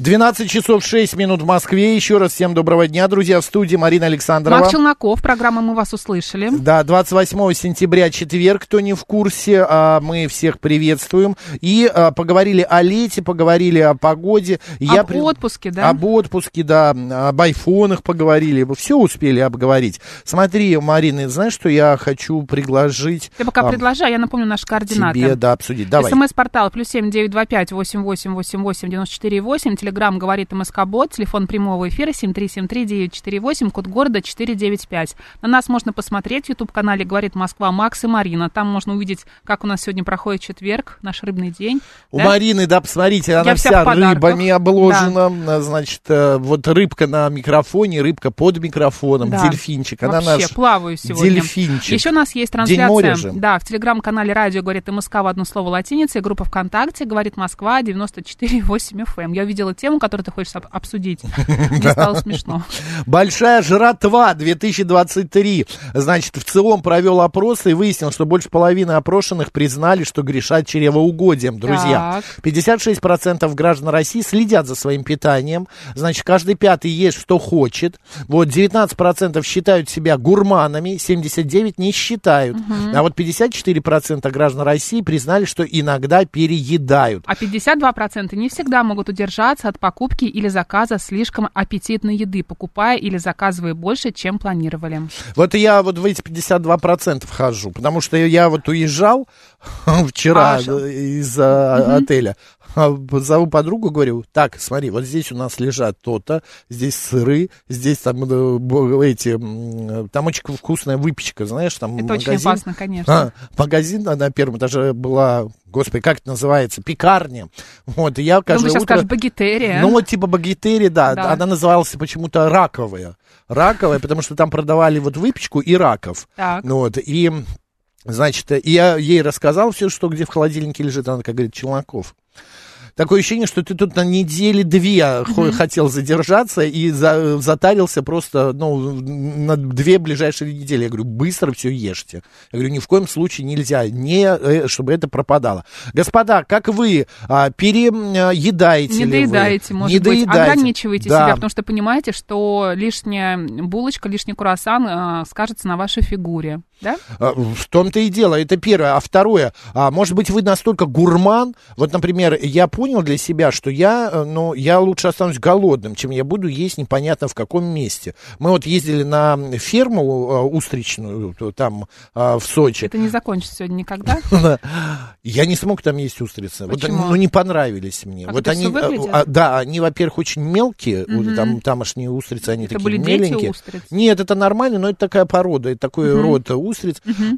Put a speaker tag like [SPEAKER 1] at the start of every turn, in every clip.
[SPEAKER 1] 12 часов 6 минут в Москве. Еще раз всем доброго дня, друзья. В студии Марина Александрова.
[SPEAKER 2] Марк Челноков, программа «Мы вас услышали».
[SPEAKER 1] Да, 28 сентября, четверг, кто не в курсе, а, мы всех приветствуем. И а, поговорили о лете, поговорили о погоде.
[SPEAKER 2] Об при- отпуске, да?
[SPEAKER 1] Об отпуске, да, об айфонах поговорили. Все успели обговорить. Смотри, Марина, знаешь, что я хочу предложить?
[SPEAKER 2] Ты пока
[SPEAKER 1] а,
[SPEAKER 2] предложи, я напомню наши координаты.
[SPEAKER 1] Тебе, да, обсудить. Давай.
[SPEAKER 2] СМС-портал плюс семь девять два пять восемь восемь восемь восемь девяносто четыре восемь. Телеграмм говорит МСК Бот. Телефон прямого эфира семь три семь три девять четыре восемь. Код города четыре девять пять. На нас можно посмотреть в YouTube канале говорит Москва Макс и Марина. Там можно увидеть, как у нас сегодня проходит четверг, наш рыбный день.
[SPEAKER 1] У
[SPEAKER 2] да?
[SPEAKER 1] Марины, да, посмотрите, она
[SPEAKER 2] Я вся
[SPEAKER 1] вся рыбами обложена. Значит, э, вот рыбка на микрофоне, рыбка под микрофоном,
[SPEAKER 2] Да.
[SPEAKER 1] дельфинчик. Она
[SPEAKER 2] Вообще,
[SPEAKER 1] наш
[SPEAKER 2] плаваю сегодня.
[SPEAKER 1] дельфинчик.
[SPEAKER 2] Еще у нас есть
[SPEAKER 1] День моря
[SPEAKER 2] трансляция.
[SPEAKER 1] же.
[SPEAKER 2] Да, в телеграм-канале радио говорит МСК в одно слово латиницей, группа ВКонтакте говорит Москва 94,8 FM. Я увидела тему, которую ты хочешь об- обсудить. Мне стало смешно.
[SPEAKER 1] Большая жратва 2023. Значит, в целом провел опрос и выяснил, что больше половины опрошенных признали, что грешат чревоугодием, друзья. 56% граждан России следят за своим питанием. Значит, каждый пятый ест, что хочет. Вот 19% считают себя гурманами, 79% не считают. А вот 54% граждан России признали, что иногда переедают.
[SPEAKER 2] А 52% не всегда могут удержаться от покупки или заказа слишком аппетитной еды, покупая или заказывая больше, чем планировали.
[SPEAKER 1] Вот я вот в эти 52% вхожу, потому что я вот уезжал вчера
[SPEAKER 2] А,
[SPEAKER 1] из а, отеля, зову подругу, говорю, так, смотри, вот здесь у нас лежат то-то, здесь сыры, здесь там э, эти, там очень вкусная выпечка, знаешь, там
[SPEAKER 2] Это очень
[SPEAKER 1] магазин.
[SPEAKER 2] опасно, конечно.
[SPEAKER 1] А, магазин а, на первом этаже была, господи, как это называется, пекарня. Вот, и я
[SPEAKER 2] Думаю,
[SPEAKER 1] каждое
[SPEAKER 2] сейчас
[SPEAKER 1] утро...
[SPEAKER 2] скажешь багетерия.
[SPEAKER 1] Ну, вот типа багетери, да.
[SPEAKER 2] Да.
[SPEAKER 1] Она называлась почему-то раковая. Раковая, потому что там продавали вот выпечку и раков.
[SPEAKER 2] Так.
[SPEAKER 1] Ну вот, и, значит, я ей рассказал все, что где в холодильнике лежит. Она такая говорит, Челноков. Такое ощущение, что ты тут на недели две хо- хотел задержаться и за- затарился просто, ну, на две ближайшие недели. Я говорю, быстро все ешьте. Я говорю, ни в коем случае нельзя, не, э, чтобы это пропадало. Господа, как вы а, переедаете
[SPEAKER 2] Не
[SPEAKER 1] ли
[SPEAKER 2] доедаете,
[SPEAKER 1] вы?
[SPEAKER 2] может
[SPEAKER 1] не
[SPEAKER 2] быть,
[SPEAKER 1] доедаете.
[SPEAKER 2] ограничивайте
[SPEAKER 1] Да.
[SPEAKER 2] себя, потому что понимаете, что лишняя булочка, лишний круассан а, скажется на вашей фигуре, да?
[SPEAKER 1] А, В том-то и дело, это первое. А второе, а, может быть, вы настолько гурман, вот, например, я понял для себя, что я, э, ну, я лучше останусь голодным, чем я буду есть непонятно в каком месте. Мы вот ездили на ферму э, устричную, там а, в Сочи.
[SPEAKER 2] Это не закончится сегодня никогда.
[SPEAKER 1] Я не смог там есть устрицы. Вот,
[SPEAKER 2] Почему?
[SPEAKER 1] ну, не понравились мне.
[SPEAKER 2] Как
[SPEAKER 1] вот они, а, а, да, они, во-первых, очень мелкие, вот там тамошние устрицы, они
[SPEAKER 2] Это
[SPEAKER 1] такие
[SPEAKER 2] были
[SPEAKER 1] меленькие.
[SPEAKER 2] устриц?
[SPEAKER 1] Нет, это нормально, но это такая порода, это такой род устриц.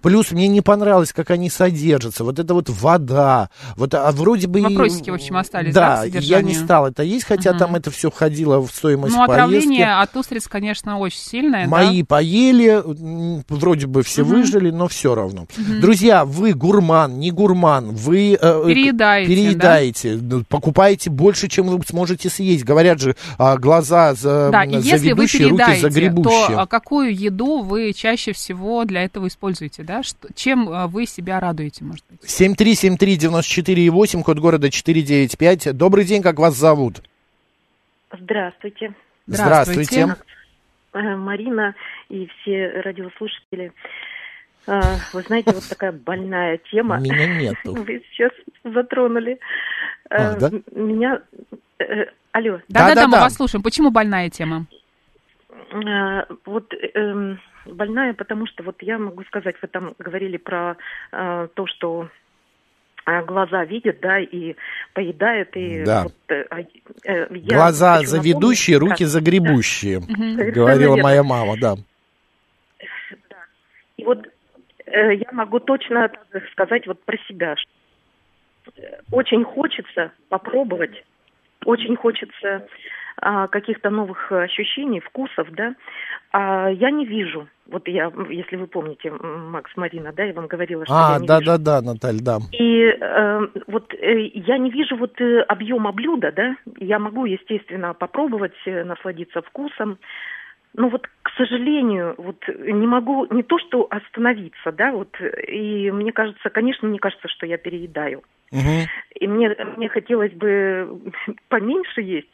[SPEAKER 1] Плюс мне не понравилось, как они содержатся. Вот это вот вода. Вот, а вроде бы...
[SPEAKER 2] Вопросики, в общем, остались, да,
[SPEAKER 1] Да, я не стал это есть, хотя
[SPEAKER 2] Мгм.
[SPEAKER 1] там это все входило в стоимость
[SPEAKER 2] Ну,
[SPEAKER 1] поездки.
[SPEAKER 2] отравление от устриц, конечно, очень сильное, да?
[SPEAKER 1] Мои поели, м, вроде бы все выжили, но все равно. Друзья, вы гурман, не гурман, вы э,
[SPEAKER 2] Переедаете,
[SPEAKER 1] переедаете, ну, покупаете больше, чем вы сможете съесть. Говорят же, а, глаза за,
[SPEAKER 2] Да,
[SPEAKER 1] за ведущие, руки за гребущие.
[SPEAKER 2] то а, какую еду вы чаще всего для этого используете, да? Что, чем а, вы себя радуете, может быть?
[SPEAKER 1] 7373948, код города 495. Добрый день, как вас зовут?
[SPEAKER 3] Здравствуйте,
[SPEAKER 1] Здравствуйте.
[SPEAKER 3] Э, Марина и все радиослушатели. Э, Вы знаете, вот такая больная тема.
[SPEAKER 1] Меня нету.
[SPEAKER 3] Вы сейчас затронули.
[SPEAKER 1] А,
[SPEAKER 3] Э,
[SPEAKER 1] да?
[SPEAKER 3] м- Меня... Алло.
[SPEAKER 2] Да-да-да, мы вас слушаем. Почему больная тема?
[SPEAKER 3] Вот эм, больная, потому что вот я могу сказать, вы там говорили про э, то, что глаза видят, да, и поедает, и
[SPEAKER 1] да.
[SPEAKER 3] вот, э,
[SPEAKER 1] э, глаза заведущие, напомнить, руки да. загребущие, говорила моя мама, да.
[SPEAKER 3] да. И вот э, я могу точно сказать вот про себя, что очень хочется попробовать, очень хочется а, каких-то новых ощущений, вкусов, да, а я не вижу. Вот я, если вы помните, Макс Марина, да, я вам говорила, что
[SPEAKER 1] а,
[SPEAKER 3] я не
[SPEAKER 1] да,
[SPEAKER 3] вижу.
[SPEAKER 1] да, да, Наталья, да.
[SPEAKER 3] И э, вот э, я не вижу вот э, объема блюда, да. Я могу, естественно, попробовать, э, насладиться вкусом, ну вот, к сожалению, вот не могу не то что остановиться, да, вот, и мне кажется, конечно, мне кажется, что я переедаю. Угу. И мне, мне хотелось бы поменьше есть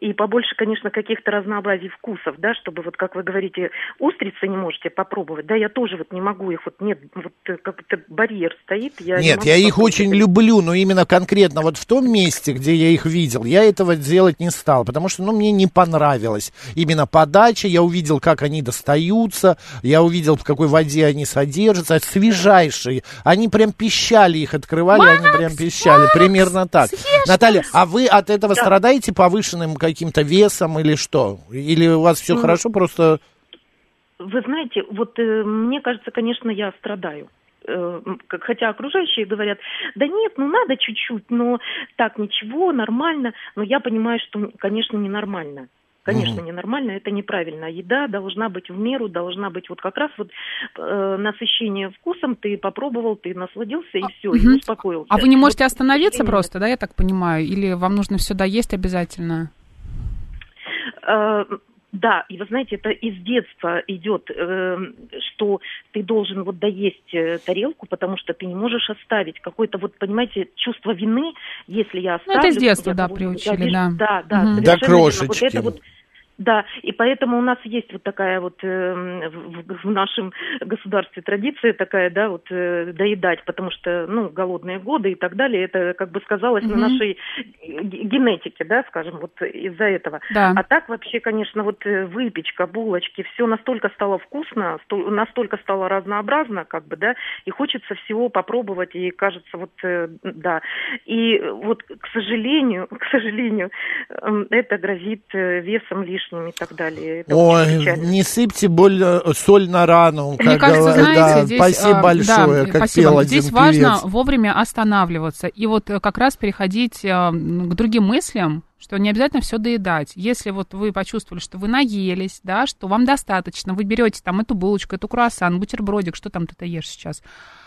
[SPEAKER 3] и побольше, конечно, каких-то разнообразий вкусов, да, чтобы вот, как вы говорите, устрицы не можете попробовать, да, я тоже вот не могу их, вот нет, вот как-то барьер стоит.
[SPEAKER 1] Я нет, не я их очень люблю, но именно конкретно вот в том месте, где я их видел, я этого делать не стал, потому что, ну, мне не понравилось именно подача, я увидел, как они достаются, я увидел, в какой воде они содержатся, свежайшие, они прям пищали, их открывали, Макс, они прям пищали, Макс, примерно так. Наталья, а вы от этого да. страдаете повышенным каким-то весом или что? Или у вас все ну, хорошо, просто...
[SPEAKER 3] Вы знаете, вот э, мне кажется, конечно, я страдаю э, хотя окружающие говорят, да нет, ну надо чуть-чуть, но так ничего, нормально, но я понимаю, что, конечно, ненормально. Конечно, угу. ненормально, это неправильно. Еда должна быть в меру, должна быть вот как раз вот э, насыщение вкусом, ты попробовал, ты насладился и все, угу. и успокоился.
[SPEAKER 2] А вы не можете остановиться просто, да, я так понимаю? Или вам нужно все доесть обязательно?
[SPEAKER 3] Э, да, и вы знаете, это из детства идет, э, что ты должен вот доесть э, тарелку, потому что ты не можешь оставить какое-то вот, понимаете, чувство вины, если я оставлю. Ну,
[SPEAKER 2] это с детства, да, приучили,
[SPEAKER 3] да. Да, да,
[SPEAKER 1] угу. До крошечки. Вот
[SPEAKER 3] это вот да, и поэтому у нас есть вот такая вот э, в, в нашем государстве традиция такая, да, вот э, доедать, потому что, ну, голодные годы и так далее, это как бы сказалось mm-hmm. на нашей генетике, да, скажем, вот из-за этого. Да. А так вообще, конечно, вот э, выпечка, булочки, все настолько стало вкусно, настолько стало разнообразно, как бы, да, и хочется всего попробовать, и кажется, вот, э, да. И вот, к сожалению, к сожалению, э, это грозит э, весом лишь лишним и так далее. Это
[SPEAKER 1] Ой, не сыпьте боль, э, соль на рану.
[SPEAKER 2] Мне кажется, знаете, да, здесь...
[SPEAKER 1] Спасибо а, большое, да, как спасибо. пел один
[SPEAKER 2] Здесь певец. важно вовремя останавливаться и вот э, как раз переходить а, к другим мыслям, что не обязательно все доедать. Если вот вы почувствовали, что вы наелись, да, что вам достаточно, вы берете там эту булочку, эту круассан, бутербродик, что там ты-то ешь сейчас,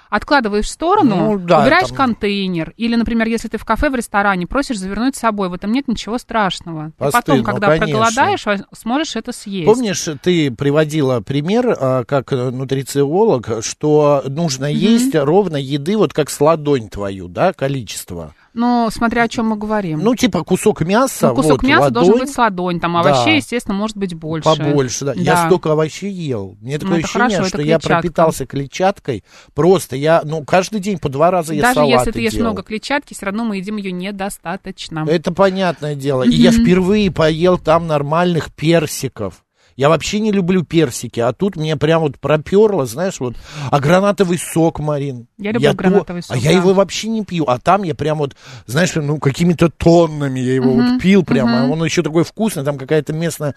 [SPEAKER 2] откладываешь в сторону, ну, да, убираешь там... контейнер. Или, например, если ты в кафе, в ресторане, просишь завернуть с собой, в этом нет ничего страшного. Постыдно, потом, когда конечно. проголодаешь, сможешь это съесть.
[SPEAKER 1] Помнишь, ты приводила пример, а, как нутрициолог, что нужно mm-hmm. есть ровно еды, вот как с ладонь твою, да, количество.
[SPEAKER 2] Ну, смотря о чем мы говорим.
[SPEAKER 1] Ну, типа кусок мяса.
[SPEAKER 2] Ну, кусок
[SPEAKER 1] вот,
[SPEAKER 2] мяса
[SPEAKER 1] ладонь.
[SPEAKER 2] должен быть с ладонь. Там овощей, да. естественно, может быть больше.
[SPEAKER 1] Побольше, да. да. Я столько овощей ел. Мне такое ну, ощущение, хорошо, что я пропитался клетчаткой. Просто я, ну, каждый день по два раза я
[SPEAKER 2] Даже
[SPEAKER 1] салаты
[SPEAKER 2] если ты ешь
[SPEAKER 1] делал.
[SPEAKER 2] много клетчатки, все равно мы едим ее недостаточно.
[SPEAKER 1] Это понятное дело. И я впервые поел там нормальных персиков. Я вообще не люблю персики, а тут мне прям вот проперло, знаешь, вот, а гранатовый сок, Марин.
[SPEAKER 2] Я люблю я гранатовый то,
[SPEAKER 1] сок, А да. я его вообще не пью, а там я прям вот, знаешь, ну, какими-то тоннами я его uh-huh, вот пил прямо, uh-huh. он еще такой вкусный, там какая-то местная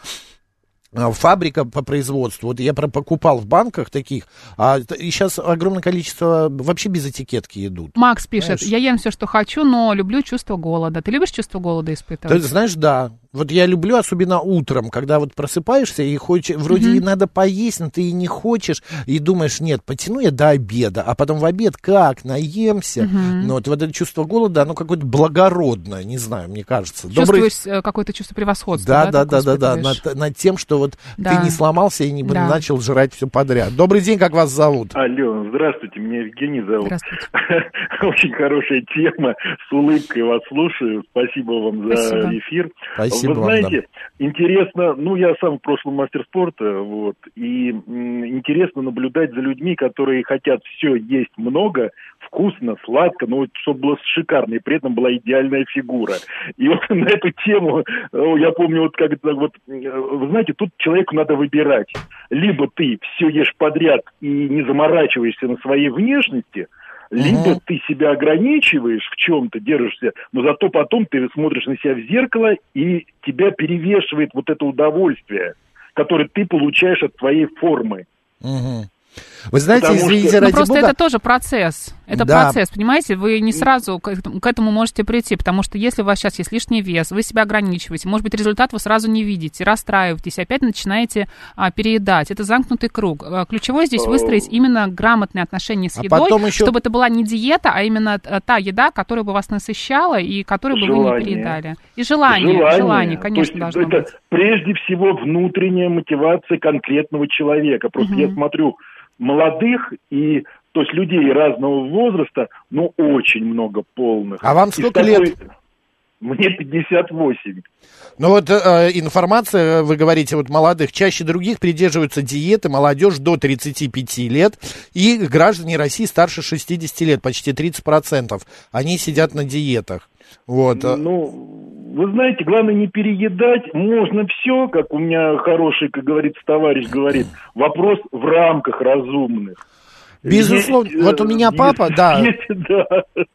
[SPEAKER 1] а, фабрика по производству. Вот я покупал в банках таких, а и сейчас огромное количество вообще без этикетки идут.
[SPEAKER 2] Макс пишет, знаешь? я ем все, что хочу, но люблю чувство голода. Ты любишь чувство голода испытывать?
[SPEAKER 1] Ты знаешь, да. Вот я люблю, особенно утром, когда вот просыпаешься и хочешь, вроде mm-hmm. и надо поесть, но ты и не хочешь, и думаешь, нет, потяну я до обеда, а потом в обед как, наемся. Mm-hmm. Ну, вот, вот это чувство голода, оно какое-то благородное, не знаю, мне кажется.
[SPEAKER 2] Чувствуешь Добрый... Э, какое-то чувство превосходства, да?
[SPEAKER 1] Да, да, да, да, да, над, над тем, что вот да. ты не сломался и не да. начал жрать все подряд. Добрый день, как вас зовут?
[SPEAKER 4] Алло, здравствуйте, меня Евгений зовут. Здравствуйте. Очень хорошая тема, с улыбкой вас слушаю, спасибо вам за эфир.
[SPEAKER 1] Спасибо
[SPEAKER 4] Вы знаете, интересно, ну, я сам в прошлом мастер спорта, вот, и м, интересно наблюдать за людьми, которые хотят все есть много, вкусно, сладко, но вот чтобы было шикарно, и при этом была идеальная фигура. И вот на эту тему, я помню, вот как вот, вы знаете, тут человеку надо выбирать. Либо ты все ешь подряд и не заморачиваешься на своей внешности, Либо угу. ты себя ограничиваешь в чем-то, держишься, но зато потом ты смотришь на себя в зеркало, и тебя перевешивает вот это удовольствие, которое ты получаешь от твоей формы.
[SPEAKER 1] Угу. Вы знаете, Потому извините,
[SPEAKER 2] что...
[SPEAKER 1] ради
[SPEAKER 2] ну, просто
[SPEAKER 1] бога...
[SPEAKER 2] это тоже процесс. Это да. процесс, понимаете? Вы не сразу к этому можете прийти, потому что если у вас сейчас есть лишний вес, вы себя ограничиваете, может быть, результат вы сразу не видите, расстраиваетесь, опять начинаете а, переедать. Это замкнутый круг. А, ключевое здесь выстроить именно грамотные отношения с а едой, а еще... чтобы это была не диета, а именно та еда, которая бы вас насыщала и которую бы желание. вы не переедали. И желание, желание, желание конечно, должно
[SPEAKER 4] это
[SPEAKER 2] быть.
[SPEAKER 4] прежде всего внутренняя мотивация конкретного человека. Просто угу. я смотрю молодых и то есть людей разного возраста, но очень много полных.
[SPEAKER 1] А вам сколько такой... лет?
[SPEAKER 4] Мне 58.
[SPEAKER 1] Ну вот э, информация, вы говорите, вот молодых чаще других придерживаются диеты, молодежь до 35 лет и граждане России старше 60 лет, почти 30%. Они сидят на диетах. Вот.
[SPEAKER 4] Ну, вы знаете, главное не переедать. Можно все, как у меня хороший, как говорится, товарищ говорит. Вопрос в рамках разумных.
[SPEAKER 1] Безусловно. Есть, вот у меня папа, есть, да.
[SPEAKER 4] Есть, да.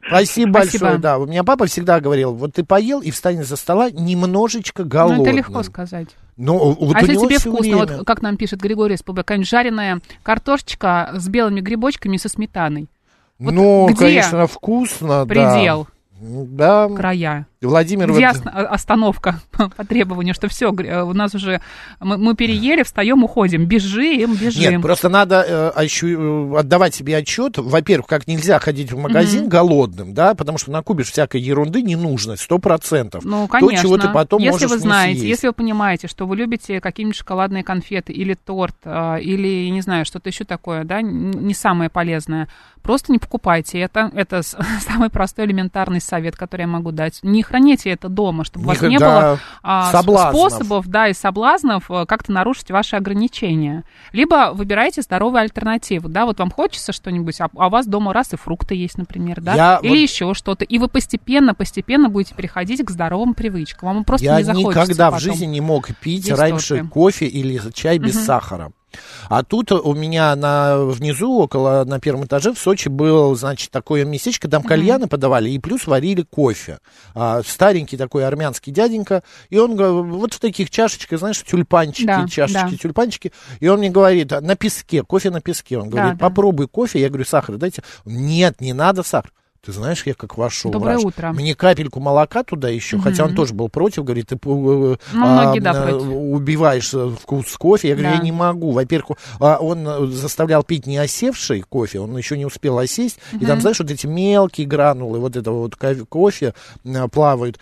[SPEAKER 1] Спасибо, Спасибо большое, да. У меня папа всегда говорил, вот ты поел и встань за стола немножечко голодным. Ну,
[SPEAKER 2] это легко сказать.
[SPEAKER 1] Ну, вот
[SPEAKER 2] а если тебе вкусно, время... вот как нам пишет Григорий Спобакань, жареная картошечка с белыми грибочками со сметаной.
[SPEAKER 1] Вот ну, конечно, вкусно,
[SPEAKER 2] предел?
[SPEAKER 1] да. Да.
[SPEAKER 2] Края.
[SPEAKER 1] Владимир...
[SPEAKER 2] Где вот... остановка по требованию, что все, у нас уже, мы, мы переели, встаем, уходим, бежим, бежим.
[SPEAKER 1] Нет, просто надо э, ощу... Э, отдавать себе отчет, во-первых, как нельзя ходить в магазин mm-hmm. голодным, да, потому что накупишь всякой ерунды ненужной, сто процентов.
[SPEAKER 2] Ну, конечно.
[SPEAKER 1] То, чего ты потом
[SPEAKER 2] если вы знаете,
[SPEAKER 1] съесть.
[SPEAKER 2] если вы понимаете, что вы любите какие-нибудь шоколадные конфеты или торт, э, или, не знаю, что-то еще такое, да, не самое полезное, просто не покупайте это. Это самый простой элементарный совет, который я могу дать. Не храните это дома, чтобы у вас не было а, способов да, и соблазнов э, как-то нарушить ваши ограничения. Либо выбирайте здоровую альтернативу. Да, вот вам хочется что-нибудь, а, а у вас дома раз и фрукты есть, например, да, я или вот... еще что-то. И вы постепенно, постепенно будете переходить к здоровым привычкам. Вам просто
[SPEAKER 1] я
[SPEAKER 2] не захочется
[SPEAKER 1] никогда
[SPEAKER 2] потом.
[SPEAKER 1] в жизни не мог пить есть раньше кофе или чай без угу. сахара. А тут у меня на, внизу, около, на первом этаже в Сочи был, значит, такое местечко, там кальяны mm-hmm. подавали, и плюс варили кофе. А, старенький такой армянский дяденька, и он вот в таких чашечках, знаешь, тюльпанчики, да, чашечки, да. тюльпанчики, и он мне говорит, на песке, кофе на песке. Он говорит, да, попробуй да. кофе. Я говорю, сахар дайте. Нет, не надо сахар. Ты знаешь, я как вошел
[SPEAKER 2] Доброе
[SPEAKER 1] врач.
[SPEAKER 2] утро.
[SPEAKER 1] Мне капельку молока туда еще, угу. хотя он тоже был против, говорит, ты э,
[SPEAKER 2] ну, а, да,
[SPEAKER 1] э, убиваешь э, вкус кофе. Я говорю, да. я не могу. Во-первых, а, он заставлял пить не осевший кофе, он еще не успел осесть. Угу. И там, знаешь, вот эти мелкие гранулы вот этого вот кофе плавают.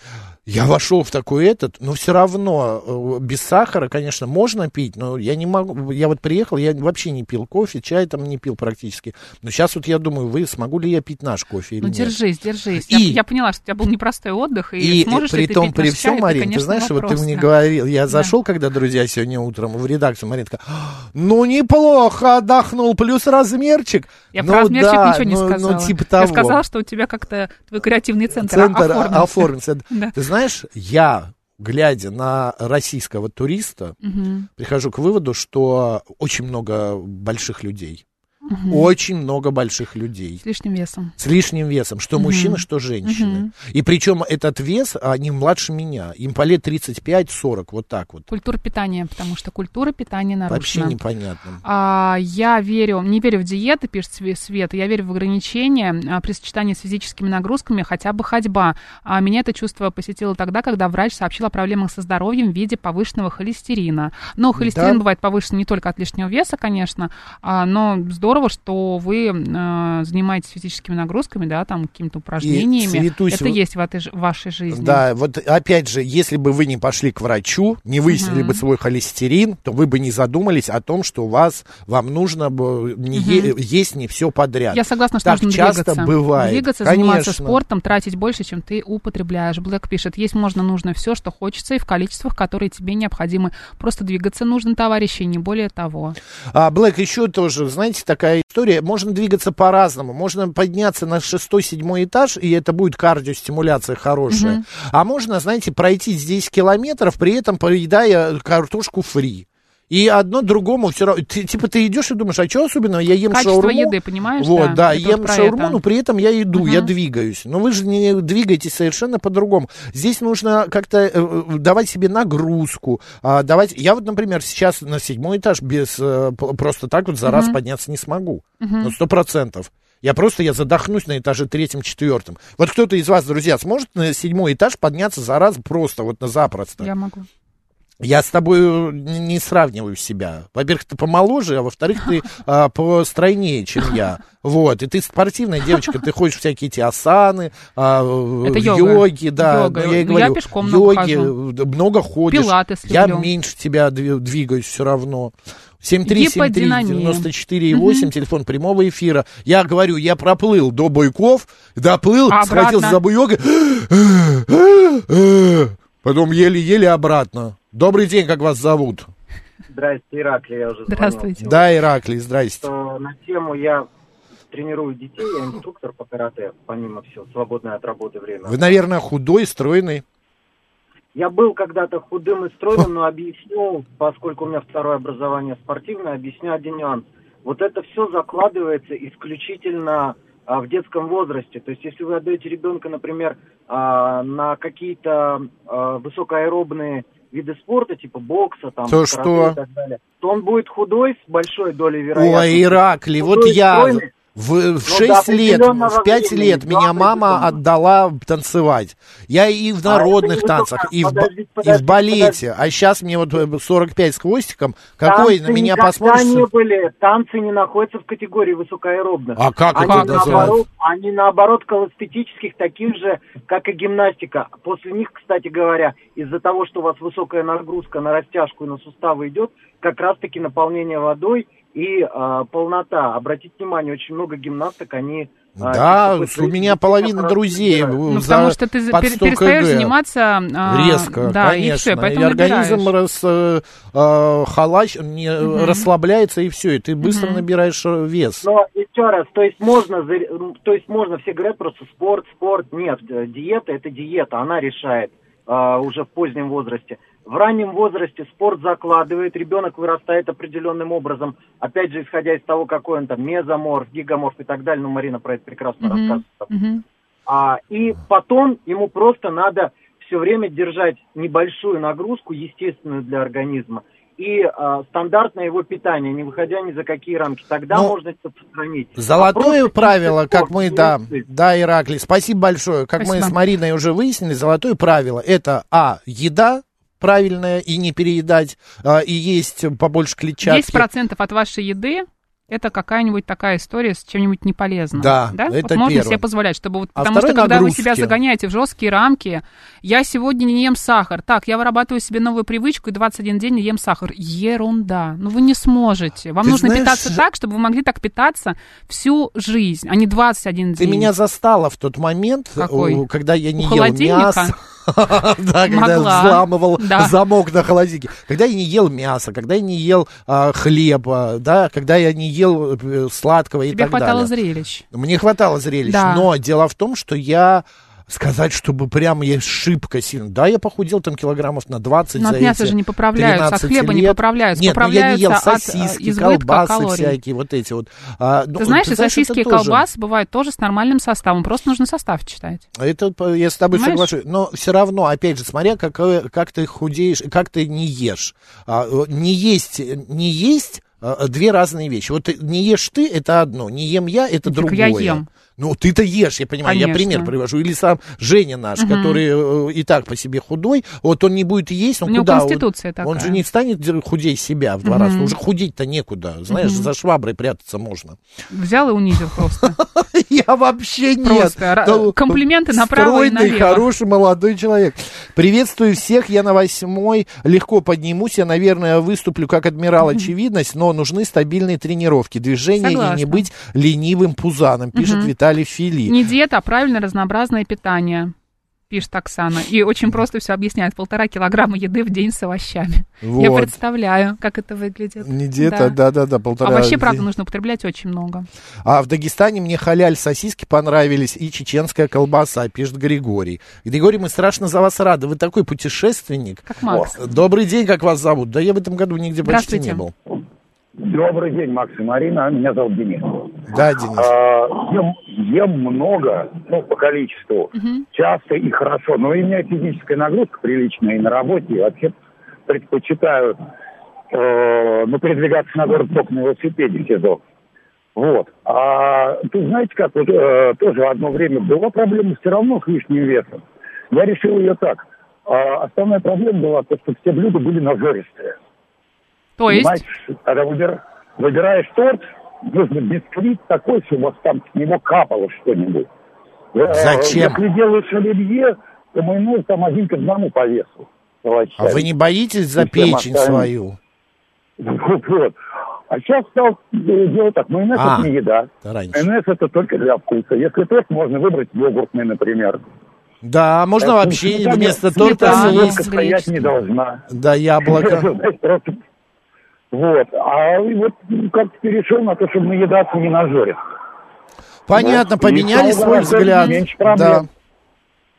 [SPEAKER 1] Я вошел в такой этот, но все равно э, без сахара, конечно, можно пить, но я не могу. Я вот приехал, я вообще не пил кофе, чай там не пил практически. Но сейчас вот я думаю, вы смогу ли я пить наш кофе или
[SPEAKER 2] ну,
[SPEAKER 1] нет?
[SPEAKER 2] держись, держись. И, я, я поняла, что у тебя был непростой отдых, и, и сможешь
[SPEAKER 1] при
[SPEAKER 2] ли
[SPEAKER 1] том,
[SPEAKER 2] ты пить
[SPEAKER 1] при всем,
[SPEAKER 2] чай,
[SPEAKER 1] Марин,
[SPEAKER 2] это, конечно,
[SPEAKER 1] ты знаешь,
[SPEAKER 2] вопрос,
[SPEAKER 1] вот ты мне
[SPEAKER 2] да.
[SPEAKER 1] говорил, я зашел, да. когда, друзья, сегодня утром в редакцию, Марина такая, ну неплохо отдохнул, плюс размерчик.
[SPEAKER 2] Я
[SPEAKER 1] ну,
[SPEAKER 2] про размерчик
[SPEAKER 1] да,
[SPEAKER 2] ничего не
[SPEAKER 1] ну,
[SPEAKER 2] сказала.
[SPEAKER 1] Ну, типа того.
[SPEAKER 2] Я сказала, что у тебя как-то твой креативный центр,
[SPEAKER 1] центр
[SPEAKER 2] оформился.
[SPEAKER 1] оформился. Да. Ты знаешь, я глядя на российского туриста, угу. прихожу к выводу, что очень много больших людей. Угу. Очень много больших людей.
[SPEAKER 2] С лишним весом.
[SPEAKER 1] С лишним весом, что угу. мужчины, что женщины. Угу. И причем этот вес, они младше меня. Им по лет 35-40, вот так вот.
[SPEAKER 2] Культура питания, потому что культура питания нарушена.
[SPEAKER 1] Вообще непонятно.
[SPEAKER 2] А, я верю, не верю в диеты, пишет Света, я верю в ограничения а, при сочетании с физическими нагрузками, хотя бы ходьба. А меня это чувство посетило тогда, когда врач сообщил о проблемах со здоровьем в виде повышенного холестерина. Но холестерин да. бывает повышен не только от лишнего веса, конечно, а, но здорово здорово, что вы э, занимаетесь физическими нагрузками, да, там какими-то упражнениями. Цветусь, Это есть в, этой, в вашей жизни.
[SPEAKER 1] Да, вот опять же, если бы вы не пошли к врачу, не выяснили угу. бы свой холестерин, то вы бы не задумались о том, что у вас вам нужно бы не угу. е- есть не все подряд.
[SPEAKER 2] Я согласна, что
[SPEAKER 1] так
[SPEAKER 2] нужно
[SPEAKER 1] часто
[SPEAKER 2] двигаться.
[SPEAKER 1] бывает.
[SPEAKER 2] Двигаться,
[SPEAKER 1] Конечно.
[SPEAKER 2] заниматься спортом, тратить больше, чем ты употребляешь. Блэк пишет, есть можно нужно все, что хочется, и в количествах, которые тебе необходимы. Просто двигаться нужно, товарищи, не более того.
[SPEAKER 1] А, Блэк, еще тоже, знаете, так такая история. Можно двигаться по-разному. Можно подняться на шестой-седьмой этаж, и это будет кардиостимуляция хорошая. Угу. А можно, знаете, пройти здесь километров, при этом поедая картошку фри И одно другому все равно. Ты, типа ты идешь и думаешь, а что особенного? Я ем
[SPEAKER 2] Качество
[SPEAKER 1] шаурму.
[SPEAKER 2] еды, понимаешь?
[SPEAKER 1] Вот,
[SPEAKER 2] да,
[SPEAKER 1] да, ем
[SPEAKER 2] вот
[SPEAKER 1] шаурму,
[SPEAKER 2] это.
[SPEAKER 1] но при этом я иду, я
[SPEAKER 2] Мгм.
[SPEAKER 1] двигаюсь. Но вы же не двигаетесь совершенно по-другому. Здесь нужно как-то э, э, давать себе нагрузку. а, давать... Я вот, например, сейчас на седьмой этаж без э, просто так вот за раз
[SPEAKER 2] Мгм.
[SPEAKER 1] подняться не смогу.
[SPEAKER 2] Мгм.
[SPEAKER 1] Ну, сто процентов. Я просто, я задохнусь на этаже третьем, четвертом. Вот кто-то из вас, друзья, сможет на седьмой этаж подняться за раз просто, вот на запросто?
[SPEAKER 2] Я могу.
[SPEAKER 1] Я с тобой не сравниваю себя. Во-первых, ты помоложе, а во-вторых, ты а, постройнее, чем я. Вот, и ты спортивная девочка, ты ходишь всякие эти асаны, а,
[SPEAKER 2] Это йога.
[SPEAKER 1] йоги, да.
[SPEAKER 2] Йога.
[SPEAKER 1] ну, я и
[SPEAKER 2] Ну, я
[SPEAKER 1] говорю,
[SPEAKER 2] пешком много
[SPEAKER 1] йоги, э, много ходишь.
[SPEAKER 2] Пилатес
[SPEAKER 1] Я меньше тебя дви- двигаюсь все равно. 7373948,
[SPEAKER 2] Мгм.
[SPEAKER 1] телефон прямого эфира. Я говорю, я проплыл до Бойков, доплыл,
[SPEAKER 2] А
[SPEAKER 1] схватился за буйок, потом еле-еле обратно. Добрый день, как вас зовут?
[SPEAKER 5] Здрасте, Ираклий, я уже
[SPEAKER 2] Здравствуйте.
[SPEAKER 5] звонил.
[SPEAKER 1] Да, Ираклий, здрасте.
[SPEAKER 5] Что на тему я тренирую детей, я инструктор по карате, помимо всего, свободное от работы время.
[SPEAKER 1] Вы, наверное, худой, стройный.
[SPEAKER 5] Я был когда-то худым и стройным, но объясню, поскольку у меня второе образование спортивное, объясню один нюанс. Вот это все закладывается исключительно а, в детском возрасте. То есть, если вы отдаете ребенка, например, а, на какие-то а, высокоаэробные виды спорта, типа бокса, там,
[SPEAKER 1] То что?
[SPEAKER 5] и так далее, то он будет худой с большой долей вероятности.
[SPEAKER 1] Ой, Ираклий, вот я
[SPEAKER 5] стройный,
[SPEAKER 1] в, в
[SPEAKER 5] Ну,
[SPEAKER 1] 6
[SPEAKER 5] до
[SPEAKER 1] лет, в 5
[SPEAKER 5] времени,
[SPEAKER 1] лет меня мама отдала танцевать. Я и в
[SPEAKER 5] А
[SPEAKER 1] народных
[SPEAKER 5] не
[SPEAKER 1] танцах, и в, ба-
[SPEAKER 5] подождите,
[SPEAKER 1] и в
[SPEAKER 5] подождите,
[SPEAKER 1] балете. А сейчас мне вот э, 45 с хвостиком. Какой
[SPEAKER 5] Танцы
[SPEAKER 1] на меня посмотришь?
[SPEAKER 5] не были, танцы не находятся в категории высокоаэробных.
[SPEAKER 1] А как
[SPEAKER 5] они
[SPEAKER 1] это называется?
[SPEAKER 5] наоборот, они наоборот колоэстетических, таких же, как и гимнастика. После них, кстати говоря, из-за того, что у вас высокая нагрузка на растяжку и на суставы идет, как раз-таки наполнение водой и а, полнота. Обратите внимание, очень много гимнасток, они... а,
[SPEAKER 1] Да,
[SPEAKER 5] чисто
[SPEAKER 1] у меня половина друзей.
[SPEAKER 2] Ну,
[SPEAKER 1] за-
[SPEAKER 2] потому что ты за-
[SPEAKER 1] под
[SPEAKER 2] пер-
[SPEAKER 1] 100
[SPEAKER 2] перестаешь
[SPEAKER 1] кг.
[SPEAKER 2] заниматься... а,
[SPEAKER 1] Резко,
[SPEAKER 2] да,
[SPEAKER 1] конечно.
[SPEAKER 2] и все, поэтому
[SPEAKER 1] И организм
[SPEAKER 2] набираешь.
[SPEAKER 1] рас, э, э, халач, не,
[SPEAKER 2] Мгм.
[SPEAKER 1] расслабляется, и все, и ты быстро
[SPEAKER 2] Мгм.
[SPEAKER 1] набираешь э, вес.
[SPEAKER 5] Но еще раз, то есть можно, то есть можно все говорят просто спорт, спорт. Нет, диета это диета, она решает а, уже в позднем возрасте. В раннем возрасте спорт закладывает, ребенок вырастает определенным образом, опять же, исходя из того, какой он там мезоморф, гигаморф и так далее, ну, Марина про это прекрасно
[SPEAKER 2] Мгм.
[SPEAKER 5] рассказывает.
[SPEAKER 2] Мгм.
[SPEAKER 5] А, и потом ему просто надо все время держать небольшую нагрузку, естественную для организма, и а, стандартное его питание, не выходя ни за какие рамки. Тогда
[SPEAKER 1] Ну,
[SPEAKER 5] можно это сохранить.
[SPEAKER 1] Золотое
[SPEAKER 5] А
[SPEAKER 1] правило, как мы, да, да, Ираклий, спасибо большое. Как мы
[SPEAKER 2] Спасибо.
[SPEAKER 1] с Мариной уже выяснили, золотое правило это А, еда правильная и не переедать, а, и есть побольше клетчатки.
[SPEAKER 2] 10% от вашей еды это какая-нибудь такая история с чем-нибудь неполезным.
[SPEAKER 1] Да,
[SPEAKER 2] да?
[SPEAKER 1] это
[SPEAKER 2] вот можно
[SPEAKER 1] первое.
[SPEAKER 2] себе позволять, чтобы вот,
[SPEAKER 1] А
[SPEAKER 2] потому что когда вы
[SPEAKER 1] нагрузки.
[SPEAKER 2] себя загоняете в жесткие рамки, я сегодня не ем сахар, так, я вырабатываю себе новую привычку и 21 день не ем сахар. Ерунда. Ну вы не сможете. Вам
[SPEAKER 1] Ты
[SPEAKER 2] нужно
[SPEAKER 1] знаешь,
[SPEAKER 2] питаться так, чтобы вы могли так питаться всю жизнь, а не 21
[SPEAKER 1] Ты
[SPEAKER 2] день.
[SPEAKER 1] меня застала в тот момент,
[SPEAKER 2] Какой?
[SPEAKER 1] когда я не
[SPEAKER 2] У
[SPEAKER 1] ел мясо. Да, когда взламывал замок на холодильнике. Когда я не ел мясо, когда я не ел а, хлеба, да, когда я не ел э, сладкого и так
[SPEAKER 2] хватало
[SPEAKER 1] далее.
[SPEAKER 2] зрелищ.
[SPEAKER 1] Мне хватало зрелищ, но дело в том, что я сказать, чтобы прямо я шибко сильно. Да, я похудел там килограммов на 20
[SPEAKER 2] Но
[SPEAKER 1] за
[SPEAKER 2] от мяса же не поправляются, от
[SPEAKER 1] 13
[SPEAKER 2] хлеба не
[SPEAKER 1] лет.
[SPEAKER 2] поправляются.
[SPEAKER 1] Нет, ну я не ел
[SPEAKER 2] поправляются от, э,
[SPEAKER 1] сосиски,
[SPEAKER 2] избытка
[SPEAKER 1] колбасы
[SPEAKER 2] калорий.
[SPEAKER 1] всякие, вот эти вот. А, ну,
[SPEAKER 2] Ты знаешь, и
[SPEAKER 1] это
[SPEAKER 2] сосиски и
[SPEAKER 1] тоже-
[SPEAKER 2] колбасы бывают тоже с нормальным составом. Просто нужно состав читать.
[SPEAKER 1] Это п- я с тобой
[SPEAKER 2] Понимаешь?
[SPEAKER 1] соглашусь. Но все равно, опять же, смотря как, как ты худеешь, как ты не ешь. А, э, не есть, не есть э, две разные вещи. Вот ты- не ешь ты, это одно, не ем я, это
[SPEAKER 2] Так
[SPEAKER 1] другое.
[SPEAKER 2] я ем.
[SPEAKER 1] Ну, ты-то ешь, я понимаю, я
[SPEAKER 2] Конечно.
[SPEAKER 1] пример привожу. Или сам Женя наш,
[SPEAKER 2] Мгм.
[SPEAKER 1] который э, и так по себе худой, вот он не будет есть, он
[SPEAKER 2] У него
[SPEAKER 1] куда? Он-
[SPEAKER 2] конституция
[SPEAKER 1] Он,
[SPEAKER 2] такая.
[SPEAKER 1] же не станет худей себя в два
[SPEAKER 2] Мгм.
[SPEAKER 1] раза. Уже худеть-то некуда. Знаешь,
[SPEAKER 2] Мгм.
[SPEAKER 1] за шваброй прятаться можно.
[SPEAKER 2] Взял и унизил просто.
[SPEAKER 1] Я вообще нет.
[SPEAKER 2] Просто комплименты направо и налево.
[SPEAKER 1] хороший молодой человек. Приветствую всех. Я на восьмой легко поднимусь. Я, наверное, выступлю как адмирал очевидность, но нужны стабильные тренировки, движения и не быть ленивым пузаном, пишет
[SPEAKER 2] Мгм.
[SPEAKER 1] Виталий Фили.
[SPEAKER 2] Не диета, а правильно разнообразное питание. пишет Оксана. И очень просто все объясняет. Полтора килограмма еды в день с овощами.
[SPEAKER 1] Вот.
[SPEAKER 2] Я представляю, как это выглядит.
[SPEAKER 1] Не где-то, да-да-да, полтора.
[SPEAKER 2] А вообще, правда, нужно употреблять очень много.
[SPEAKER 1] А в Дагестане мне халяль сосиски понравились и чеченская колбаса, пишет Григорий. Григорий, мы страшно за вас рады. Вы такой путешественник.
[SPEAKER 2] Как Макс.
[SPEAKER 1] О, добрый день, как вас зовут? Да я в этом году нигде почти не был.
[SPEAKER 6] Добрый день, Макс и Марина. Меня зовут Денис.
[SPEAKER 1] Да, Денис.
[SPEAKER 6] А, ем, ем много, ну, по количеству, часто и хорошо. Но у меня физическая нагрузка приличная и на работе. И вообще предпочитаю э, ну, передвигаться на город только на велосипеде сезон. Вот. А тут знаете как, вот, э, тоже одно время была проблема все равно с лишним весом. Я решил ее так. А, основная проблема была то, что все блюда были нажористые.
[SPEAKER 2] То есть?
[SPEAKER 6] Понимаете, когда выбир- выбираешь торт, нужно бисквит такой, чтобы у вас там с него капало что-нибудь. Э,
[SPEAKER 1] Зачем?
[SPEAKER 6] Если делаешь оливье, то майонез там один к одному по весу.
[SPEAKER 1] А вы не боитесь за печень
[SPEAKER 6] остальным.
[SPEAKER 1] свою?
[SPEAKER 6] Вот, вот. А сейчас стал э, делать так. Майонез
[SPEAKER 1] А,
[SPEAKER 6] это не еда.
[SPEAKER 1] это раньше.
[SPEAKER 6] Майонез это только для вкуса. Если торт, можно выбрать йогуртный, например.
[SPEAKER 1] Да, можно
[SPEAKER 6] Поэтому
[SPEAKER 1] вообще вместо торта
[SPEAKER 6] стоять не должна.
[SPEAKER 1] Да, яблоко.
[SPEAKER 6] Вот. А вот как-то перешел на то, чтобы наедаться не на жоре.
[SPEAKER 1] Понятно,
[SPEAKER 6] Вот.
[SPEAKER 1] Поменяли свой взгляд. Да.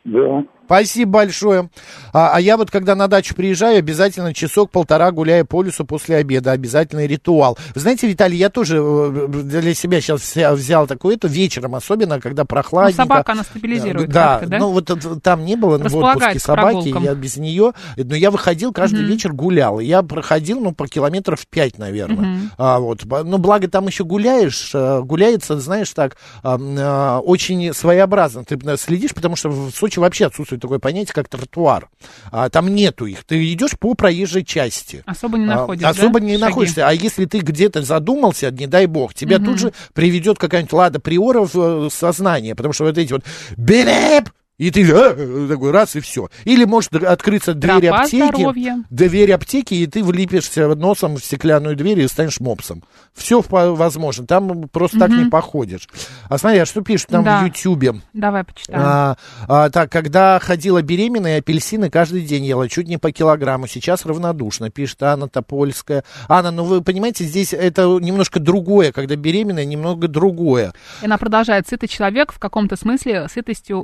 [SPEAKER 6] Да.
[SPEAKER 1] Спасибо большое. А, а я вот, когда на дачу приезжаю, обязательно часок-полтора гуляю по лесу после обеда. Обязательный ритуал. Вы знаете, Виталий, я тоже э, для себя сейчас взял, такое это вечером, особенно когда
[SPEAKER 2] Ну,
[SPEAKER 1] прохладненько.
[SPEAKER 2] собака, она стабилизирует
[SPEAKER 1] Да,
[SPEAKER 2] да?
[SPEAKER 1] ну вот э, там не было в
[SPEAKER 2] Располагает
[SPEAKER 1] отпуске собаки, я без нее, но я выходил каждый
[SPEAKER 2] Мгм.
[SPEAKER 1] вечер гулял. Я проходил, ну, по километров пять, наверное.
[SPEAKER 2] Мгм.
[SPEAKER 1] А, вот. Ну, благо там еще гуляешь, э, гуляется, знаешь, так, очень своеобразно. Ты э, следишь, потому что в Сочи вообще отсутствует такое понятие, как тротуар. А, там нету их. Ты идешь по проезжей части.
[SPEAKER 2] Особо не
[SPEAKER 1] А,
[SPEAKER 2] находишь,
[SPEAKER 1] Особо
[SPEAKER 2] да,
[SPEAKER 1] не
[SPEAKER 2] шаги?
[SPEAKER 1] находишься. А если ты где-то задумался, не дай бог, тебя
[SPEAKER 2] Мгм.
[SPEAKER 1] тут же приведет какая-нибудь Лада Приора в э, сознание. Потому что вот эти вот «Береп!» И ты «А!» такой раз и все. Или может открыться дверь
[SPEAKER 2] Тропа
[SPEAKER 1] аптеки,
[SPEAKER 2] здоровья.
[SPEAKER 1] дверь аптеки, и ты влипишься носом в стеклянную дверь и станешь мопсом. Все возможно. Там просто так не походишь. А смотри, а что пишут там
[SPEAKER 2] Да.
[SPEAKER 1] в Ютьюбе?
[SPEAKER 2] Давай почитаем.
[SPEAKER 1] А, а, так, когда ходила беременная, апельсины каждый день ела, чуть не по килограмму. Сейчас равнодушно, пишет Анна Топольская. Анна, ну вы понимаете, здесь это немножко другое, когда беременная, немного другое.
[SPEAKER 2] И она продолжает. Сытый человек в каком-то смысле сытостью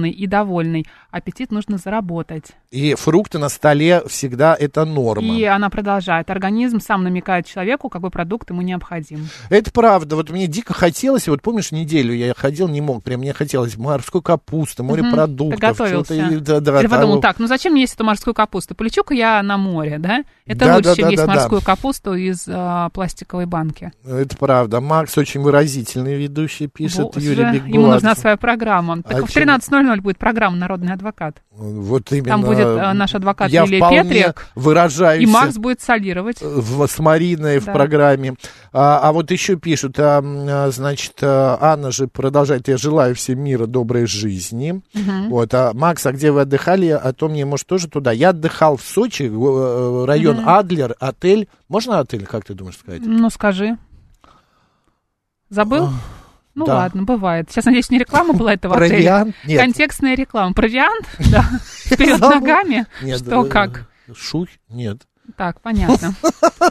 [SPEAKER 2] наполненный и довольный. Аппетит нужно заработать.
[SPEAKER 1] И фрукты на столе всегда это норма.
[SPEAKER 2] И она продолжает. Организм сам намекает человеку, какой продукт ему необходим.
[SPEAKER 1] Это правда. Вот мне дико хотелось, вот помнишь, неделю я ходил, не мог, прям мне хотелось морской капусты, морепродуктов.
[SPEAKER 2] Угу, готовился.
[SPEAKER 1] Да, да,
[SPEAKER 2] я подумал, так, ну зачем мне есть эту морскую капусту? Полечу-ка я на море, да? Это
[SPEAKER 1] да,
[SPEAKER 2] лучше,
[SPEAKER 1] да,
[SPEAKER 2] чем
[SPEAKER 1] да,
[SPEAKER 2] есть
[SPEAKER 1] да,
[SPEAKER 2] морскую да. капусту из э, пластиковой банки.
[SPEAKER 1] Это правда. Макс очень выразительный ведущий, пишет
[SPEAKER 2] Боже,
[SPEAKER 1] Юрий Бегуладзе.
[SPEAKER 2] Ему нужна своя программа. Так
[SPEAKER 1] а
[SPEAKER 2] в 13.00 18.00 будет программа «Народный адвокат».
[SPEAKER 1] Вот именно.
[SPEAKER 2] Там будет э, наш адвокат
[SPEAKER 1] я
[SPEAKER 2] Лилия Петрик.
[SPEAKER 1] выражаюсь.
[SPEAKER 2] И Макс будет солировать.
[SPEAKER 1] В, с Мариной
[SPEAKER 2] да.
[SPEAKER 1] в программе. А, а вот еще пишут, а, а значит, а, Анна же продолжает, я желаю всем мира доброй жизни.
[SPEAKER 2] Угу.
[SPEAKER 1] Вот, а Макс, а где вы отдыхали? А то мне, может, тоже туда. Я отдыхал в Сочи, э, э, район
[SPEAKER 2] угу.
[SPEAKER 1] Адлер, отель. Можно отель, как ты думаешь сказать?
[SPEAKER 2] Ну, скажи. Забыл? Ну
[SPEAKER 1] да.
[SPEAKER 2] ладно, бывает. Сейчас, надеюсь, не реклама была этого отеля.
[SPEAKER 1] Провиант? Нет.
[SPEAKER 2] Контекстная реклама. Провиант? Да.
[SPEAKER 1] Забыл.
[SPEAKER 2] ногами? Что,
[SPEAKER 1] э,
[SPEAKER 2] как?
[SPEAKER 1] Шух? Нет.
[SPEAKER 2] Так, понятно.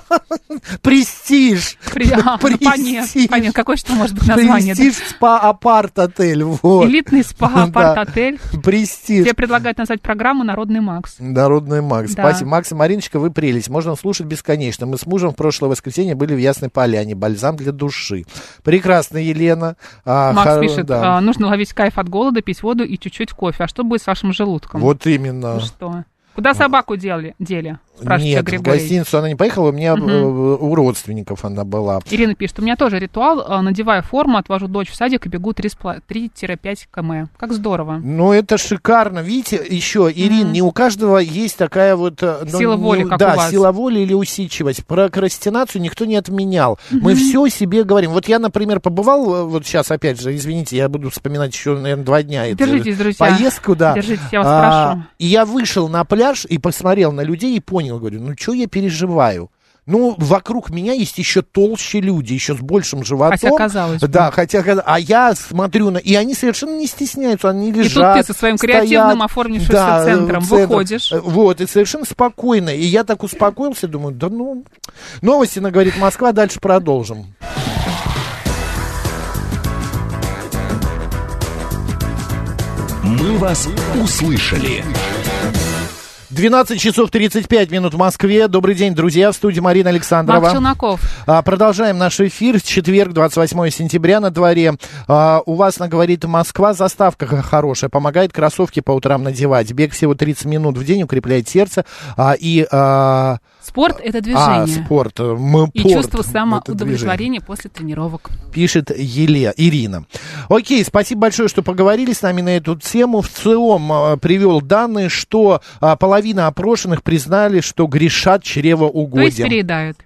[SPEAKER 1] Престиж.
[SPEAKER 2] При- а,
[SPEAKER 1] Престиж.
[SPEAKER 2] Понятно, понятно. Какое что может быть название? да?
[SPEAKER 1] Престиж спа-апарт-отель. Вот.
[SPEAKER 2] Элитный спа,
[SPEAKER 1] Да.
[SPEAKER 2] апарт-отель.
[SPEAKER 1] Престиж.
[SPEAKER 2] Тебе предлагают назвать программу «Народный Макс».
[SPEAKER 1] Народный Макс.
[SPEAKER 2] Да.
[SPEAKER 1] Спасибо. Макс и Мариночка, вы прелесть. Можно слушать бесконечно. Мы с мужем в прошлое воскресенье были в Ясной Поляне. Бальзам для души. Прекрасно, Елена. А,
[SPEAKER 2] Макс
[SPEAKER 1] хор-
[SPEAKER 2] пишет,
[SPEAKER 1] да.
[SPEAKER 2] а, нужно ловить кайф от голода, пить воду и чуть-чуть кофе. А что будет с вашим желудком?
[SPEAKER 1] Вот именно.
[SPEAKER 2] Ну что? Куда собаку дели? дели?
[SPEAKER 1] Нет, в
[SPEAKER 2] Григорий.
[SPEAKER 1] гостиницу она не поехала, у меня э, у родственников она была.
[SPEAKER 2] Ирина пишет, у меня тоже ритуал, а, надеваю форму, отвожу дочь в садик и бегу 3,5 3-5 км. Как здорово.
[SPEAKER 1] Ну, это шикарно. Видите, еще, Ирин, не у каждого есть такая вот... э, ну,
[SPEAKER 2] Сила
[SPEAKER 1] не-
[SPEAKER 2] воли, как
[SPEAKER 1] да,
[SPEAKER 2] у вас.
[SPEAKER 1] сила воли или усидчивость. Прокрастинацию никто не отменял. Мы
[SPEAKER 2] Мгм.
[SPEAKER 1] все себе говорим. Вот я, например, побывал, э, вот сейчас, опять же, извините, я буду вспоминать еще, наверное, два дня.
[SPEAKER 2] Держитесь, друзья.
[SPEAKER 1] Поездку, да.
[SPEAKER 2] Держитесь, я вас
[SPEAKER 1] А,
[SPEAKER 2] прошу.
[SPEAKER 1] И я вышел на пляж и посмотрел на людей и понял, говорю, ну, что я переживаю? ну, вокруг меня есть еще толще люди, еще с большим животом.
[SPEAKER 2] Хотя казалось бы.
[SPEAKER 1] Да, хотя, а я смотрю на... И они совершенно не стесняются, они лежат,
[SPEAKER 2] И тут ты со своим
[SPEAKER 1] стоят,
[SPEAKER 2] креативным оформившимся
[SPEAKER 1] да,
[SPEAKER 2] центром
[SPEAKER 1] центр.
[SPEAKER 2] выходишь.
[SPEAKER 1] Вот, и совершенно спокойно. И я так успокоился, думаю, да ну... Новости, на говорит Москва, дальше продолжим.
[SPEAKER 7] Мы вас услышали.
[SPEAKER 1] 12 часов 35 минут в Москве. Добрый день, друзья. В студии Марина Александрова.
[SPEAKER 2] Марк Челноков.
[SPEAKER 1] А, продолжаем наш эфир. Четверг, 28 сентября на дворе. А, у вас, на говорит Москва, заставка хорошая. Помогает кроссовки по утрам надевать. Бег всего 30 минут в день укрепляет сердце. А, и... А,
[SPEAKER 2] Спорт – это
[SPEAKER 1] а,
[SPEAKER 2] движение.
[SPEAKER 1] спорт. Мы,
[SPEAKER 2] И
[SPEAKER 1] порт,
[SPEAKER 2] чувство самоудовлетворения после тренировок.
[SPEAKER 1] пишет Еле, Ирина. Окей, спасибо большое, что поговорили с нами на эту тему. В целом а, привел данные, что а, половина опрошенных признали, что грешат
[SPEAKER 2] То есть
[SPEAKER 1] чревоугодием.
[SPEAKER 2] переедают.